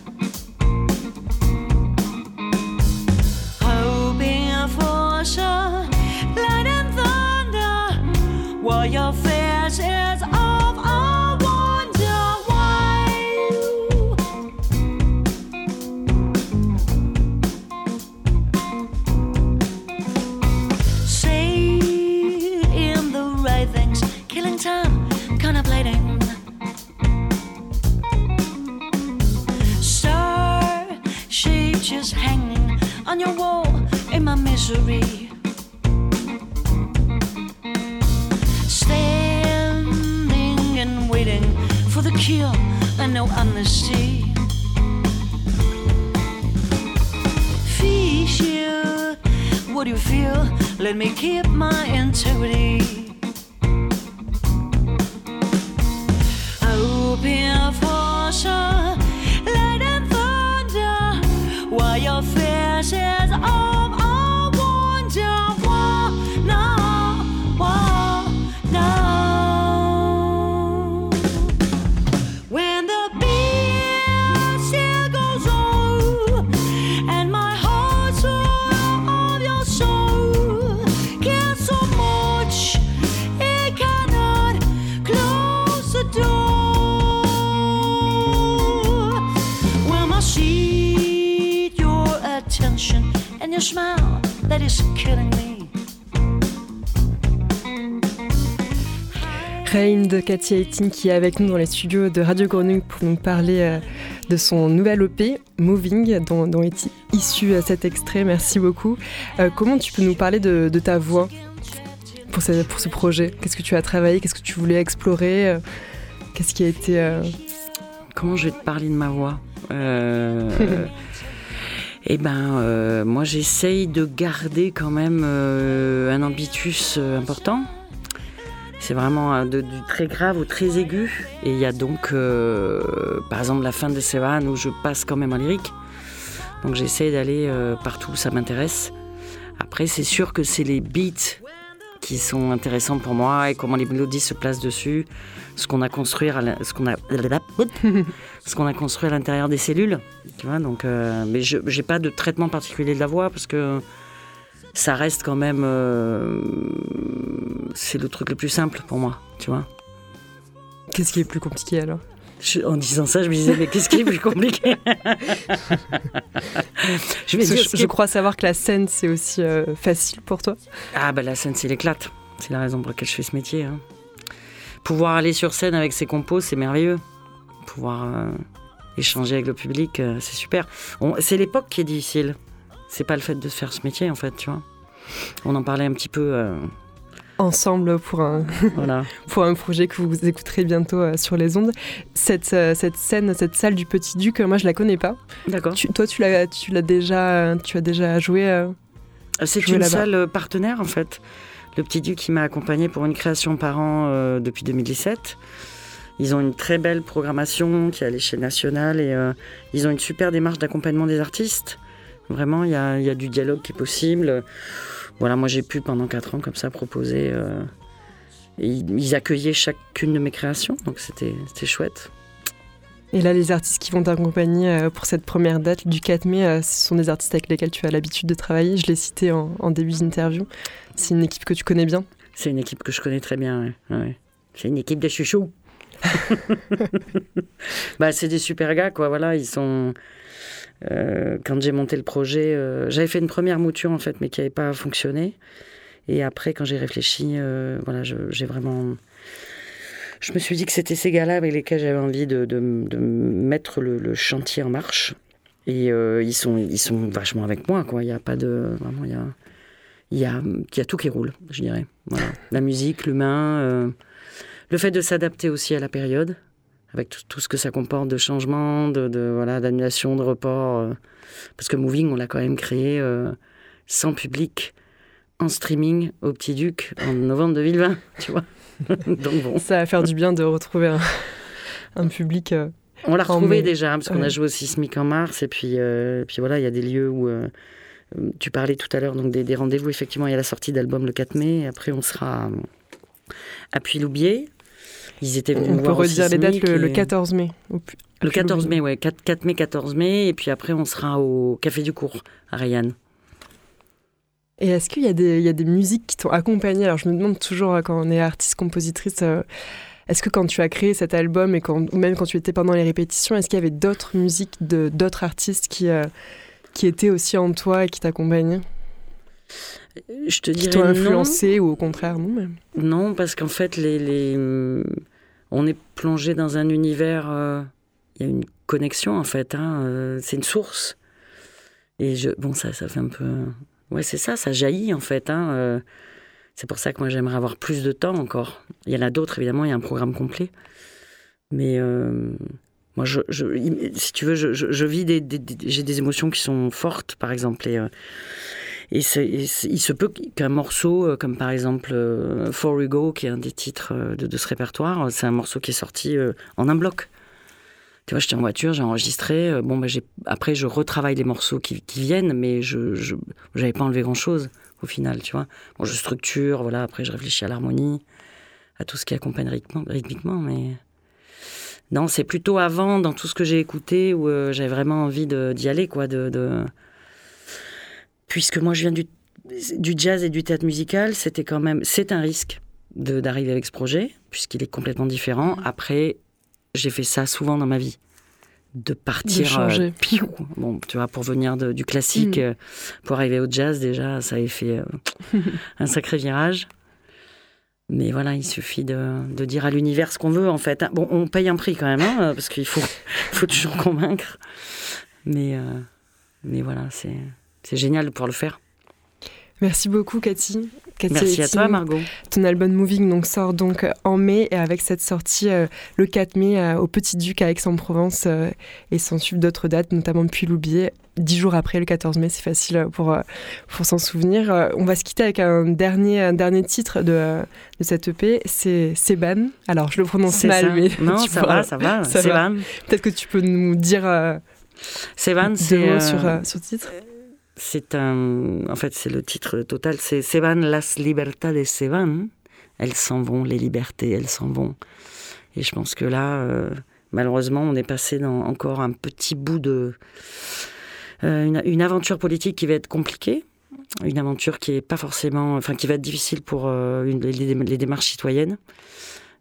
Katia Etting qui est avec nous dans les studios de Radio Grenouille pour nous parler euh, de son nouvel EP Moving dont, dont est issu euh, cet extrait. Merci beaucoup. Euh, comment tu peux nous parler de, de ta voix pour ce, pour ce projet? Qu'est-ce que tu as travaillé? Qu'est-ce que tu voulais explorer? Qu'est-ce qui a été... Euh... Comment je vais te parler de ma voix? (laughs) Eh ben, euh, moi, j'essaye de garder quand même euh, un ambitus important. C'est vraiment de, du très grave au très aigu. Et il y a donc, euh, par exemple, la fin de Sevan où je passe quand même en lyrique. Donc j'essaye d'aller partout où ça m'intéresse. Après, c'est sûr que c'est les beats qui sont intéressants pour moi et comment les mélodies se placent dessus, ce qu'on a construit à (laughs) ce qu'on a construit à l'intérieur des cellules, tu vois. Donc, euh, mais je j'ai pas de traitement particulier de la voix parce que ça reste quand même euh, c'est le truc le plus simple pour moi, tu vois. Qu'est-ce qui est plus compliqué alors? Je, en disant ça, je me disais, mais qu'est-ce qui est plus compliqué? (laughs) Je, vais dire, je, je, crois savoir que la scène, c'est aussi euh, facile pour toi. Ah, bah la scène, c'est l'éclate. C'est la raison pour laquelle je fais ce métier. Hein. Pouvoir aller sur scène avec ses compos, c'est merveilleux. Pouvoir euh, échanger avec le public, euh, c'est super. C'est l'époque qui est difficile. C'est pas le fait de faire ce métier, en fait, tu vois. On en parlait un petit peu euh, ensemble pour un, (laughs) voilà. pour un projet que vous écouterez bientôt euh, sur les ondes. Cette, euh, cette scène, cette salle du Petit Duc, moi je la connais pas. D'accord. Toi tu l'as, tu l'as déjà, tu as déjà joué. C'est une salle partenaire en fait. Le Petit Duc qui m'a accompagné pour une création par an depuis 2017. Ils ont une très belle programmation qui est à l'échelle nationale et ils ont une super démarche d'accompagnement des artistes. Vraiment, il y a, y a, du dialogue qui est possible voilà, moi j'ai pu pendant 4 ans comme ça proposer. Euh, ils accueillaient chacune de mes créations, donc c'était chouette. Et là, les artistes qui vont t'accompagner euh, pour cette première date du 4 mai, euh, ce sont des artistes avec lesquels tu as l'habitude de travailler. Je l'ai cité en, en début d'interview. C'est une équipe que tu connais bien C'est une équipe que je connais très bien. C'est une équipe de chouchous. (laughs) (laughs) bah, c'est des super gars, quoi. Voilà, ils sont. Euh, quand j'ai monté le projet, euh, j'avais fait une première mouture en fait, mais qui n'avait pas fonctionné. Et après, quand j'ai réfléchi, euh, voilà, j'ai vraiment. Je me suis dit que c'était ces gars-là avec lesquels j'avais envie de, mettre le, chantier en marche. Et ils, sont, ils sont vachement avec moi, quoi. Il n'y a pas de. Vraiment, il y a, y, a, y a tout qui roule, je dirais. La musique, l'humain, le fait de s'adapter aussi à la période avec tout, ce que ça comporte de changements, de, voilà, d'annulation, de report. Euh, parce que Moving, on l'a quand même créé euh, sans public, en streaming au Petit Duc en novembre 2020, (laughs) tu vois. (laughs) Donc bon. Ça va faire du bien de retrouver un, public. Euh, on l'a retrouvé déjà, parce qu'on a joué au Sismic en mars, et puis, puis voilà, il y a des lieux où. tu parlais tout à l'heure donc des, rendez-vous. Effectivement, il y a la sortie d'album le 4 mai. Et après, on sera à Puy-Loubier ils étaient venus On peut redire les dates le, 14 mai. le 14 mai, ouais. 4, mai, 14 mai. Et puis après, on sera au Café du Cours, à Rayanne. Et est-ce qu'il y, a des, y a des musiques qui t'ont accompagné? Alors, je me demande toujours, euh, quand on est artiste-compositrice, euh, est-ce que quand tu as créé cet album, et quand, ou même quand tu étais pendant les répétitions, est-ce qu'il y avait d'autres musiques de, d'autres artistes qui, euh, qui étaient aussi en toi et qui t'accompagnaient? Je te qui t'ont influencé ou au contraire non même Non, parce qu'en fait, les, les, on est plongé dans un univers. Euh, il y a une connexion en fait. Hein, euh, c'est une source. Et je, bon, ça, ça fait un peu. Ouais, c'est ça, ça jaillit en fait. Hein, euh, c'est pour ça que moi j'aimerais avoir plus de temps encore. Il y en a d'autres évidemment, il y a un programme complet. Mais moi, je, je, si tu veux, je, je vis des, j'ai des émotions qui sont fortes, par exemple. Et, et, il se peut qu'un morceau, euh, comme par exemple euh, For We Go, qui est un des titres euh, de, ce répertoire, c'est un morceau qui est sorti en un bloc. Tu vois, j'étais en voiture, j'ai enregistré. Bon, bah, après, je retravaille les morceaux qui, viennent, mais je n'avais pas enlevé grand-chose au final, tu vois. Bon, je structure, voilà, après, je réfléchis à l'harmonie, à tout ce qui accompagne rythmiquement, mais... Non, c'est plutôt avant, dans tout ce que j'ai écouté, où j'avais vraiment envie d'y aller, quoi, de puisque moi je viens du, du jazz et du théâtre musical, c'était quand même, c'est un risque d'arriver avec ce projet, puisqu'il est complètement différent. Après, j'ai fait ça souvent dans ma vie de partir de changer. (laughs) Euh, bon tu vois pour venir du classique mm. euh, pour arriver au jazz déjà ça a fait euh, (laughs) un sacré virage mais voilà il suffit de, de dire à l'univers ce qu'on veut en fait bon on paye un prix quand même hein, parce qu'il faut (laughs) faut toujours convaincre mais mais voilà c'est c'est génial de pouvoir le faire. Merci beaucoup, Cathy. Merci à toi, Margot. Ton album Moving donc, sort donc euh, en mai et avec cette sortie euh, le 4 mai euh, au Petit Duc à Aix-en-Provence et s'en suivent d'autres dates, notamment depuis loubier Dix jours après, le 14 mai, c'est facile pour, pour s'en souvenir. on va se quitter avec un dernier, un dernier titre de, de cette EP, c'est Seban. Alors, je le prononce mal, mais non, (laughs) ça, va, (laughs) ça va, Seban. Peut-être que tu peux nous dire Seban, c'est sur, sur titre c'est un, en fait, c'est le titre total, c'est Sevan las libertades Sevan. Elles s'en vont, les libertés, elles s'en vont. Et je pense que là, euh, malheureusement, on est passé dans encore un petit bout de euh, une, aventure politique qui va être compliquée, une aventure qui est pas forcément, enfin, qui va être difficile pour euh, les, démarches citoyennes.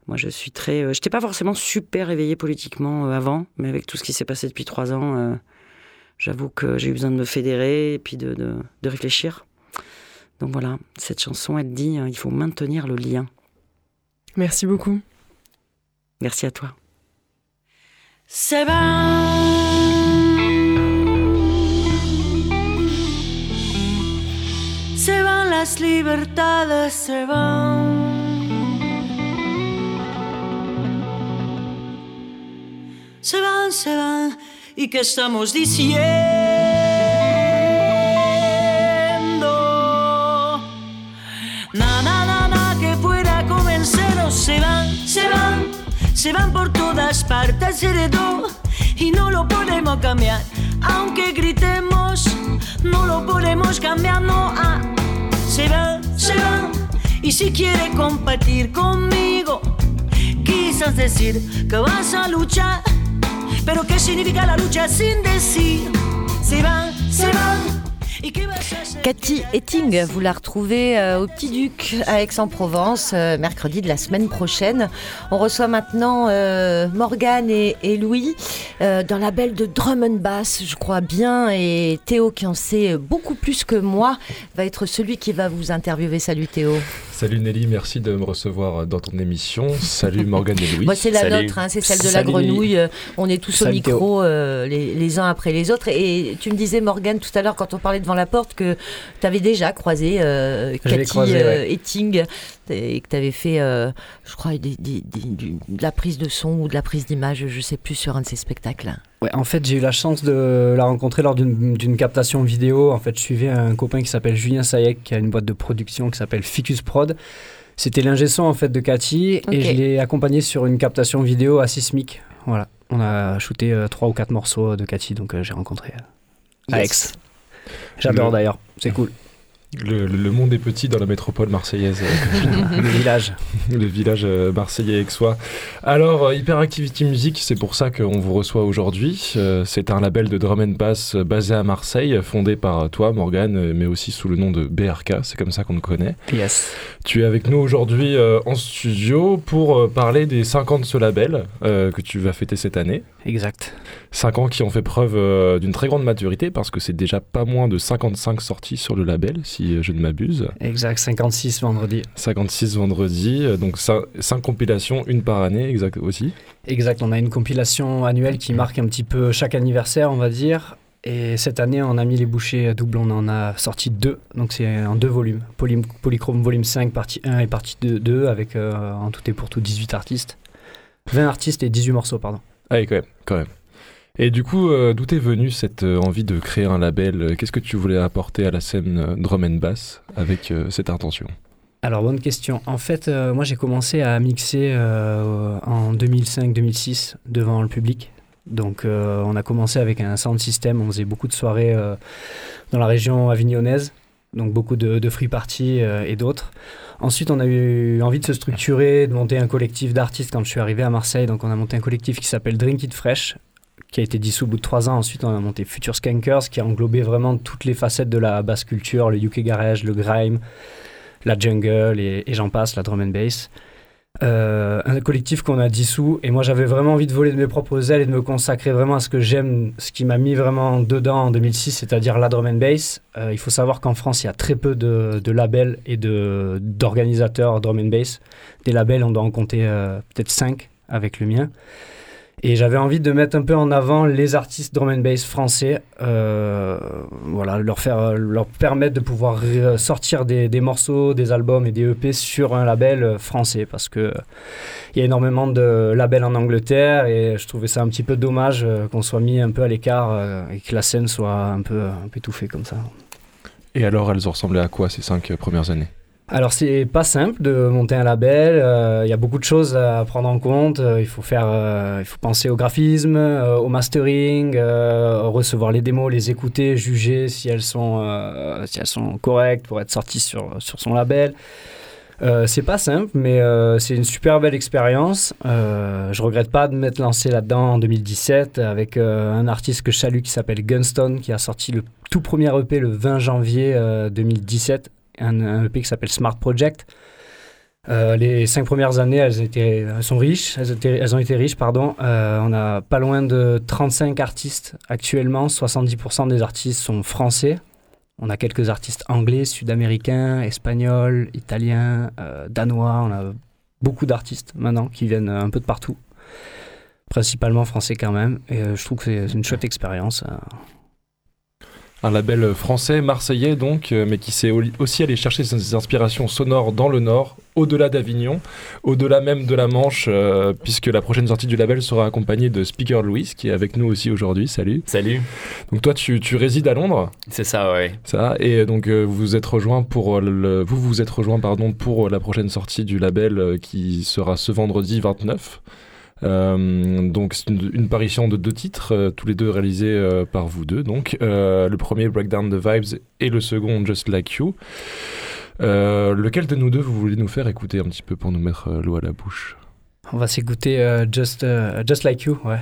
Moi, je suis très, je n'étais pas forcément super éveillée politiquement avant, mais avec tout ce qui s'est passé depuis trois ans j'avoue que j'ai eu besoin de me fédérer et puis de, de, de, réfléchir. Donc voilà, cette chanson, elle dit hein, il faut maintenir le lien. Merci beaucoup. Merci à toi. Van. Se van las libertades, se van. Se van, se van. ¿Y qué estamos diciendo? Na, na, na, na, que pueda convenceros, se van, se van, se van por todas partes, heredó y no lo podemos cambiar. Aunque gritemos, no lo podemos cambiar, no, ah, se van, se van. Y si quiere compartir conmigo, quizás decir que vas a luchar Cathy Etting, vous la retrouvez euh, au Petit Duc à Aix-en-Provence, euh, mercredi de la semaine prochaine. On reçoit maintenant euh, Morgane et, Louis dans la belle de drum and bass, je crois bien, et Théo qui en sait beaucoup plus que moi va être celui qui va vous interviewer. Salut Théo. Salut Nelly, merci de me recevoir dans ton émission. Salut Morgane et Louis. Moi c'est la nôtre, hein, c'est celle de la grenouille. On est tous au micro les, les, uns après les autres. Et tu me disais Morgane tout à l'heure quand on parlait devant la porte que tu avais déjà croisé euh, Cathy euh, Etting et que tu avais fait, euh, je crois, de la prise de son ou de la prise d'image, je sais plus, sur un de ces spectacles. Ouais, en fait, j'ai eu la chance de la rencontrer lors d'une captation vidéo. En fait, je suivais un copain qui s'appelle Julien Sayek, qui a une boîte de production qui s'appelle Ficus Prod. C'était l'ingé son en fait de Cathy et je l'ai accompagné sur une captation vidéo à Sismic. Voilà, on a shooté trois ou quatre morceaux de Cathy, donc j'ai rencontré Alex. J'adore d'ailleurs, c'est cool. Le, monde est petit dans la métropole marseillaise. (laughs) le village. Le village euh, marseillais soi. Alors, euh, Hyperactivity Music, c'est pour ça qu'on vous reçoit aujourd'hui. Euh, c'est un label de drum and bass basé à Marseille, fondé par toi, Morgane, mais aussi sous le nom de BRK. C'est comme ça qu'on le connaît. Yes. Tu es avec nous aujourd'hui en studio pour parler des 5 ans de ce label que tu vas fêter cette année. Exact. 5 ans qui ont fait preuve d'une très grande maturité parce que c'est déjà pas moins de 55 sorties sur le label, si je ne m'abuse. Exact, 56 vendredi. 56 vendredi, euh, donc 5 compilations, une par année, exact aussi. Exact, on a une compilation annuelle qui marque un petit peu chaque anniversaire, on va dire. Et cette année, on a mis les bouchées doubles, on en a sorti deux, donc c'est en deux volumes. Polychrome volume 5, partie 1 et partie 2, avec euh, en tout et pour tout 18 artistes. 20 artistes et 18 morceaux, pardon. Ah oui, quand même, quand même. Et du coup, euh, d'où est venue cette euh, envie de créer un label? Qu'est-ce que tu voulais apporter à la scène euh, drum and bass avec cette intention? Alors, bonne question. En fait, moi, j'ai commencé à mixer en 2005-2006 devant le public. Donc, on a commencé avec un sound system. On faisait beaucoup de soirées dans la région avignonnaise. Donc, beaucoup de, free party et d'autres. Ensuite, on a eu envie de se structurer, de monter un collectif d'artistes quand je suis arrivé à Marseille. Donc, on a monté un collectif qui s'appelle Drink It Fresh, qui a été dissous au bout de trois ans. Ensuite, on a monté Future Skankers, qui a englobé vraiment toutes les facettes de la basse culture, le UK Garage, le grime, la jungle et, j'en passe, la drum and bass. Euh, un collectif qu'on a dissous et moi j'avais vraiment envie de voler de mes propres ailes et de me consacrer vraiment à ce que j'aime, ce qui m'a mis vraiment dedans en 2006, c'est-à-dire la drum and bass. Euh, il faut savoir qu'en France il y a très peu de, labels et d'organisateurs drum and bass. Des labels on doit en compter euh, peut-être 5 avec le mien. Et j'avais envie de mettre un peu en avant les artistes drum and bass français, euh, voilà, leur, faire, leur permettre de pouvoir sortir des, des, morceaux, des albums et des EP sur un label français, parce que il y a énormément de labels en Angleterre et je trouvais ça un petit peu dommage euh, qu'on soit mis un peu à l'écart euh, et que la scène soit un peu étouffée comme ça. Et alors, elles ont ressemblé à quoi ces cinq premières années? Alors c'est pas simple de monter un label, euh, il y a beaucoup de choses à prendre en compte, euh, il faut faire euh, il faut penser au graphisme, au mastering, recevoir les démos, les écouter, juger si elles sont correctes pour être sorties sur sur son label. c'est pas simple, mais c'est une super belle expérience. je regrette pas de m'être lancé là-dedans en 2017 avec un artiste que je salue qui s'appelle Gunstone, qui a sorti le tout premier EP le 20 janvier 2017 un, EP qui s'appelle Smart Project. Euh, les cinq premières années, elles, étaient, sont riches, elles, ont été riches, pardon. Euh, on a pas loin de 35 artistes actuellement, 70% des artistes sont français. On a quelques artistes anglais, sud-américains, espagnols, italiens, euh, danois. On a beaucoup d'artistes maintenant qui viennent un peu de partout, principalement français quand même. Et je trouve que c'est une chouette expérience un label français, marseillais donc, euh, mais qui s'est aussi allé chercher ses inspirations sonores dans le Nord, au-delà d'Avignon, au-delà même de la Manche, euh, puisque la prochaine sortie du label sera accompagnée de Speaker Louis, qui est avec nous aussi aujourd'hui. Salut. Salut. Donc toi, tu, résides à Londres. C'est ça, ouais. Ça. Et donc euh, vous vous êtes rejoint pour le, vous vous êtes rejoint pardon pour la prochaine sortie du label qui sera ce vendredi 29. Euh, donc c'est une, parution de deux titres, euh, tous les deux réalisés euh, par vous deux. Donc le premier Breakdown the Vibes et le second Just Like You. lequel de nous deux vous voulez nous faire écouter un petit peu pour nous mettre l'eau à la bouche? On va s'écouter Just, Just Like You, ouais.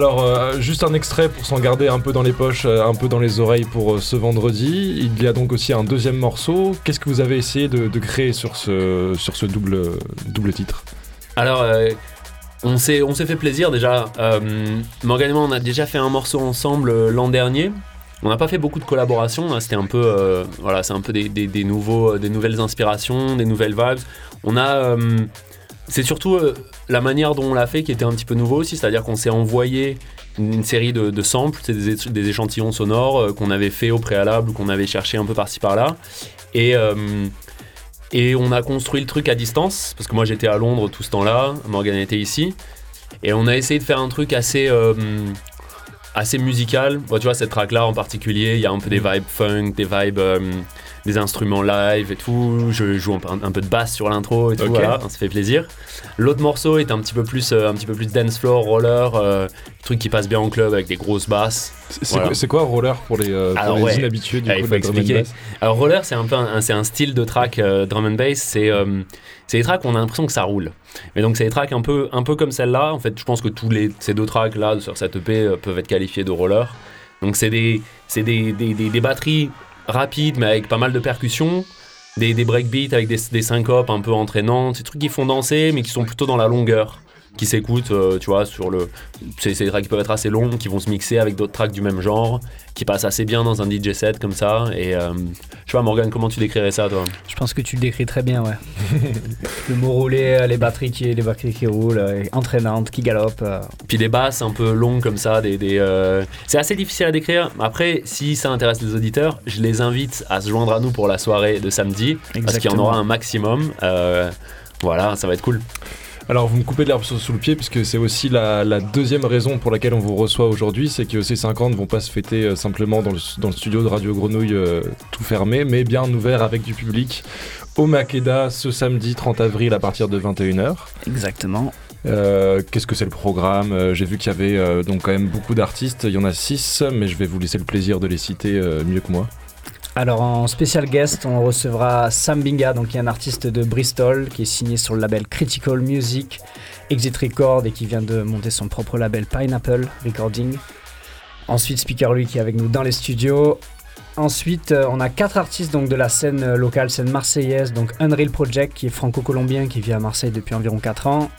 Alors, euh, juste un extrait pour s'en garder un peu dans les poches, euh, un peu dans les oreilles pour euh, ce vendredi. Il y a donc aussi un deuxième morceau. Qu'est-ce que vous avez essayé de, créer sur ce, sur ce double, double titre? Alors, on s'est fait plaisir déjà. Morgan et moi, on a déjà fait un morceau ensemble l'an dernier. On n'a pas fait beaucoup de collaborations, hein. c'était un peu, voilà, c'est un peu des, des, nouveaux, des nouvelles inspirations, des nouvelles vibes. On a, c'est surtout la manière dont on l'a fait qui était un petit peu nouveau aussi, c'est-à-dire qu'on s'est envoyé une, série de, samples, des, des, échantillons sonores euh, qu'on avait fait au préalable ou qu'on avait cherché un peu par-ci par-là. Et, euh, et on a construit le truc à distance, parce que moi j'étais à Londres tout ce temps-là, Morgan était ici. Et on a essayé de faire un truc assez, euh, assez musical. tu vois, cette track-là en particulier, il y a un peu des vibes funk, des vibes des instruments live et tout. Je joue un, peu de basse sur l'intro et tout. Voilà, ça fait plaisir. L'autre morceau est un petit peu plus, euh, un petit peu plus dance floor, roller, euh, truc qui passe bien en club avec des grosses basses. C'est quoi, roller pour les, euh, inhabitués du ah, il faut expliquer. Alors roller, c'est un peu, un style de track drum and bass. C'est c'est des tracks où on a l'impression que ça roule. Mais donc c'est des tracks un peu, un peu comme celle-là. En fait, je pense que tous les, ces deux tracks là sur cette EP peuvent être qualifiés de roller. Donc c'est des, des, des, des, batteries rapide, mais avec pas mal de percussions. Des, des breakbeats avec des, des syncopes un peu entraînantes, des trucs qui font danser, mais qui sont plutôt dans la longueur qui s'écoutent, euh, tu vois, sur le. C'est des tracks qui peuvent être assez longs, qui vont se mixer avec d'autres tracks du même genre, qui passent assez bien dans un DJ set comme ça. Et euh, je sais pas, Morgan, comment tu décrirais ça, toi? Je pense que tu le décris très bien, ouais. (laughs) le mot roulé, les batteries qui, les batteries qui roulent, euh, entraînantes, qui galopent. Puis des basses un peu longues comme ça, des. des C'est assez difficile à décrire. Après, si ça intéresse les auditeurs, je les invite à se joindre à nous pour la soirée de samedi, parce qu'il y en aura un maximum. voilà, ça va être cool. Alors vous me coupez de l'herbe sous le pied puisque c'est aussi la, deuxième raison pour laquelle on vous reçoit aujourd'hui, c'est que ces 50 ne vont pas se fêter euh, simplement dans le, studio de Radio Grenouille euh, tout fermé, mais bien ouvert avec du public au Makeda ce samedi 30 avril à partir de 21h. Exactement. Euh, qu'est-ce que c'est le programme? J'ai vu qu'il y avait donc quand même beaucoup d'artistes, il y en a 6, mais je vais vous laisser le plaisir de les citer mieux que moi. Alors en spécial guest, on recevra Sam Binga, donc qui est un artiste de Bristol, qui est signé sur le label Critical Music, Exit Record et qui vient de monter son propre label Pineapple Recording. Ensuite, Speaker lui qui est avec nous dans les studios. Ensuite, euh, on a quatre artistes donc de la scène locale, scène marseillaise, donc Unreal Project qui est franco-colombien qui vit à Marseille depuis environ 4 ans.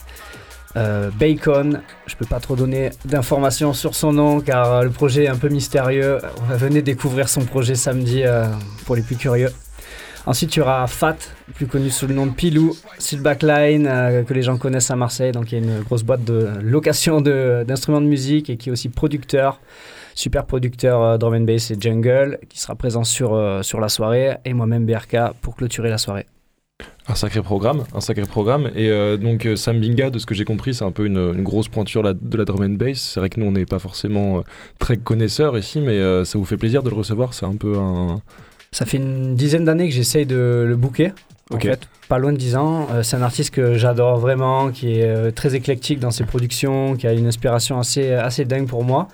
Euh, Bacon, je peux pas trop donner d'informations sur son nom car euh, le projet est un peu mystérieux. Venez découvrir son projet samedi euh, pour les plus curieux. Ensuite, il y aura Fat, plus connu sous le nom de Pilou, Silbackline, que les gens connaissent à Marseille. Donc, il y a une grosse boîte de location d'instruments de, musique et qui est aussi producteur, super producteur drum and bass et jungle, qui sera présent sur, sur la soirée. Et moi-même, BRK, pour clôturer la soirée. Un sacré programme, un sacré programme. Et euh, donc euh, Sam Binga, de ce que j'ai compris, c'est un peu une, grosse pointure de la drum and bass. C'est vrai que nous, on n'est pas forcément euh, très connaisseurs ici, mais ça vous fait plaisir de le recevoir. C'est un peu un. Ça fait une dizaine d'années que j'essaye de le booker. En fait, pas loin de 10 ans. c'est un artiste que j'adore vraiment, qui est très éclectique dans ses productions, qui a une inspiration assez, assez dingue pour moi.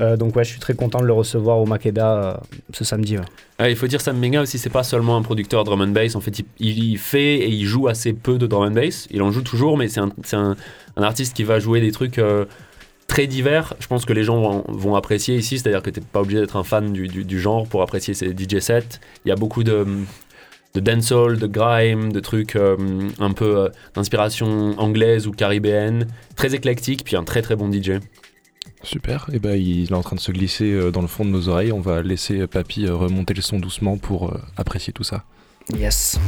Euh, donc ouais, je suis très content de le recevoir au Makeda euh, ce samedi. il faut dire Sam Menga aussi, c'est pas seulement un producteur drum and bass. En fait, il, fait et il joue assez peu de drum and bass. Il en joue toujours, mais c'est un, artiste qui va jouer des trucs euh, très divers. Je pense que les gens vont, apprécier ici, c'est-à-dire que tu n'es pas obligé d'être un fan du, du, genre pour apprécier ces DJ sets. Il y a beaucoup de de dancehall, de grime, de trucs un peu d'inspiration anglaise ou caribéenne, très éclectique, puis un très très bon DJ. Super, et eh ben il est en train de se glisser euh, dans le fond de nos oreilles. On va laisser Papy euh, remonter le son doucement pour euh, apprécier tout ça. Yes.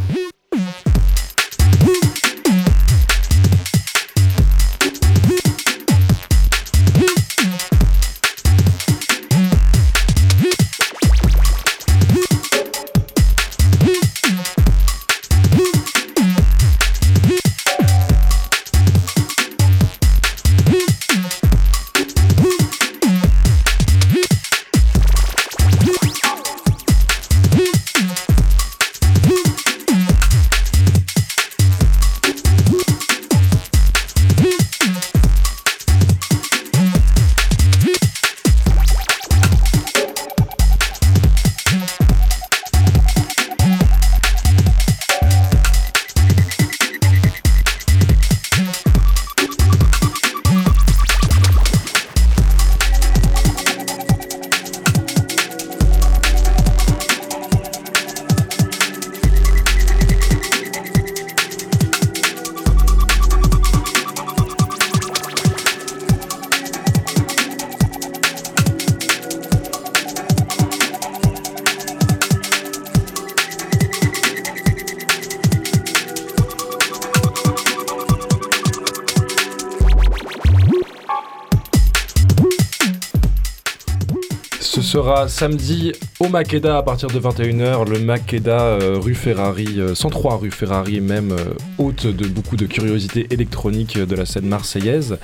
Sera samedi au Makeda à partir de 21h. Le Makeda euh, rue Ferrari, euh, 103 rue Ferrari, même euh, hôte de beaucoup de curiosités électroniques de la scène marseillaise.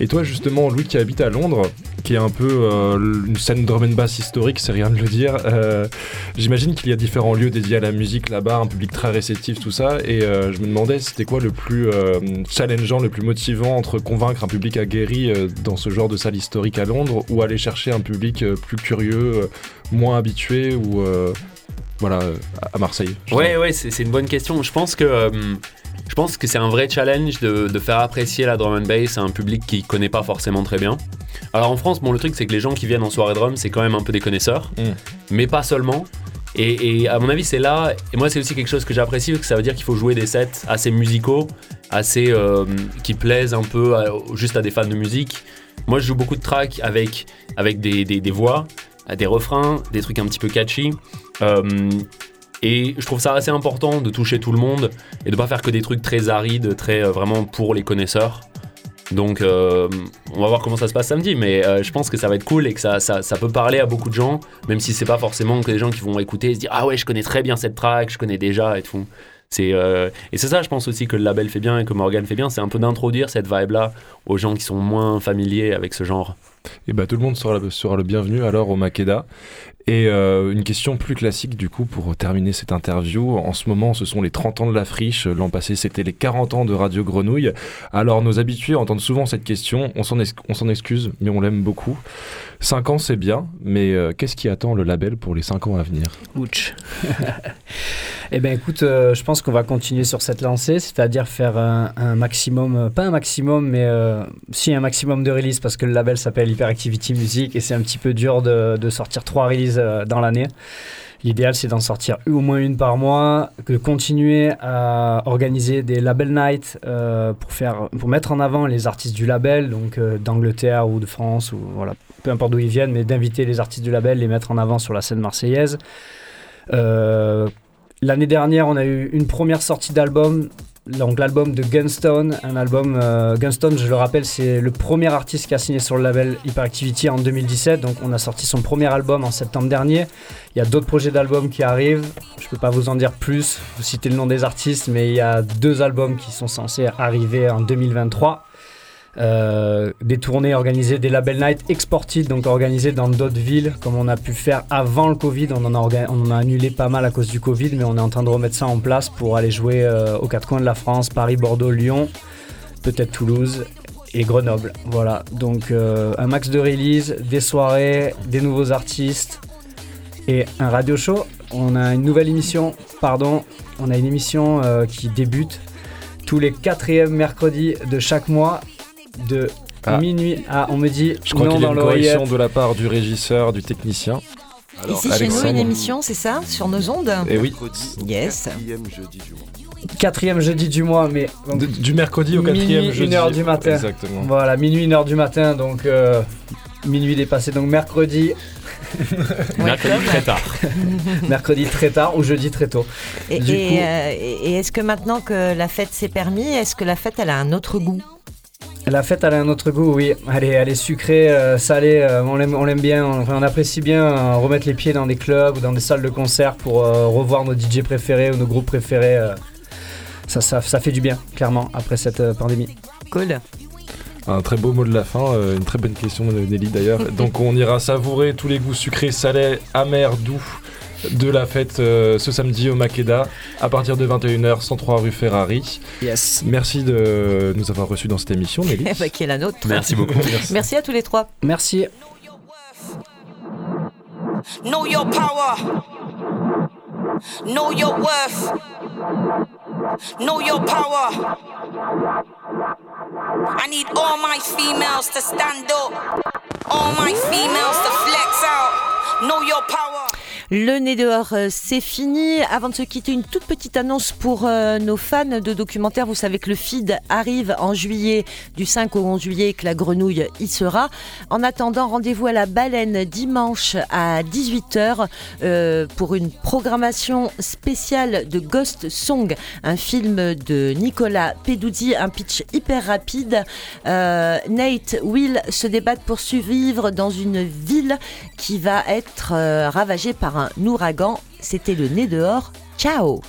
Et toi, justement, Louis, qui habite à Londres, qui est un peu euh, une scène drum and bass historique, c'est rien de le dire. euh, J'imagine qu'il y a différents lieux dédiés à la musique là-bas, un public très réceptif, tout ça. Et euh, je me demandais, c'était quoi le plus euh, challengeant, le plus motivant entre convaincre un public aguerri euh, dans ce genre de salle historique à Londres ou aller chercher un public euh, plus curieux, euh, moins habitué ou euh, voilà à Marseille. Ouais, ouais, c'est une bonne question. Je pense que euh, je pense que c'est un vrai challenge de, de faire apprécier la drum and bass à un public qui connaît pas forcément très bien. Alors en France, bon, le truc c'est que les gens qui viennent en soirée drum, c'est quand même un peu des connaisseurs, Mm. mais pas seulement. Et, et à mon avis, c'est là. Et moi, c'est aussi quelque chose que j'apprécie, parce que ça veut dire qu'il faut jouer des sets assez musicaux, assez euh, qui plaisent un peu à- juste à des fans de musique. Moi, je joue beaucoup de tracks avec avec des, des, des voix, des refrains, des trucs un petit peu catchy. Euh, et je trouve ça assez important de toucher tout le monde et de pas faire que des trucs très arides, très euh, vraiment pour les connaisseurs. Donc euh, on va voir comment ça se passe samedi, mais je pense que ça va être cool et que ça, peut parler à beaucoup de gens, même si c'est pas forcément que des gens qui vont écouter et se dire ah ouais je connais très bien cette track, je connais déjà et tout. C'est et c'est ça je pense aussi que le label fait bien et que Morgan fait bien, c'est un peu d'introduire cette vibe là aux gens qui sont moins familiers avec ce genre. Et bah tout le monde sera, sera le bienvenu alors au Makeda. Et euh, une question plus classique du coup pour terminer cette interview. En ce moment, ce sont les 30 ans de la friche. L'an passé, c'était les 40 ans de Radio Grenouille. Alors nos habitués entendent souvent cette question. On s'en excuse, mais on l'aime beaucoup. 5 ans, c'est bien, mais euh, qu'est-ce qui attend le label pour les 5 ans à venir? Ouch. (laughs) eh bien, écoute, euh, je pense qu'on va continuer sur cette lancée, c'est-à-dire faire un, maximum, pas un maximum, mais si un maximum de releases, parce que le label s'appelle Hyperactivity Music et c'est un petit peu dur de, de sortir trois releases euh, dans l'année. L'idéal, c'est d'en sortir au moins une par mois, de continuer à organiser des label nights euh, pour, faire, pour mettre en avant les artistes du label, donc euh, d'Angleterre ou de France, ou voilà, peu importe d'où ils viennent, mais d'inviter les artistes du label, les mettre en avant sur la scène marseillaise. L'année dernière, on a eu une première sortie d'album, donc l'album de Gunstone. Un album, euh, Gunstone, je le rappelle, c'est le premier artiste qui a signé sur le label Hyperactivity en 2017. Donc on a sorti son premier album en septembre dernier. Il y a d'autres projets d'albums qui arrivent. Je peux pas vous en dire plus, vous citez le nom des artistes, mais il y a deux albums qui sont censés arriver en 2023. Euh, des tournées organisées, des label nights exported, donc organisées dans d'autres villes, comme on a pu faire avant le Covid. On en, a annulé pas mal à cause du Covid, mais on est en train de remettre ça en place pour aller jouer euh, aux quatre coins de la France, Paris, Bordeaux, Lyon, peut-être Toulouse et Grenoble. Voilà, donc euh, un max de release, des soirées, des nouveaux artistes et un radio show. On a une nouvelle émission, pardon, on a une émission qui débute tous les quatrièmes mercredis de chaque mois de Ah. minuit à, on me dit, Je crois non qu'il y a une correction de la part du régisseur, du technicien. Ici chez nous, une émission, c'est ça Sur nos ondes Eh oui. Yes. Quatrième jeudi du mois, mais donc, De- du mercredi au quatrième minuit, jeudi. une heure du matin. Exactement. Voilà, minuit, une heure du matin, donc euh, minuit dépassé, donc mercredi. (laughs) Mercredi très tard. (laughs) mercredi très tard ou jeudi très tôt. Et, Du et, coup- euh, et- et est-ce que maintenant que la fête s'est permis, est-ce que la fête elle a un autre goût? La fête, elle a un autre goût, oui. Elle est, elle est sucrée, euh, salée, euh, on l'aime bien. On apprécie bien euh, remettre les pieds dans des clubs ou dans des salles de concert pour euh, revoir nos DJ préférés ou nos groupes préférés. euh. ça, ça, ça fait du bien, clairement, après cette euh, pandémie. Cool. Un très beau mot de la fin, euh, une très bonne question de Nelly d'ailleurs. (laughs) Donc on ira savourer tous les goûts sucrés, salés, amers, doux de la fête euh, ce samedi au Makeda à partir de 21h 103 rue Ferrari. Yes. Merci de nous avoir reçus dans cette émission Nelly. Eh ben, qui est la nôtre. Merci beaucoup. (laughs) Merci. Merci à tous les trois. Merci. Know your power. Know your worth. Know your power. I need all my females to stand up. All my females to flex out. Know your power. Le nez dehors, euh, c'est fini. Avant de se quitter, une toute petite annonce pour euh, nos fans de documentaires. Vous savez que le feed arrive en juillet, du 5 au 11 juillet, et que la grenouille y sera. En attendant, rendez-vous à la baleine dimanche à 18h euh, pour une programmation spéciale de Ghost Song, un film de Nicolas Peduzzi, un pitch hyper rapide. Nate, Will se débattent pour survivre dans une ville qui va être ravagée par un un ouragan, c'était le nez dehors. Ciao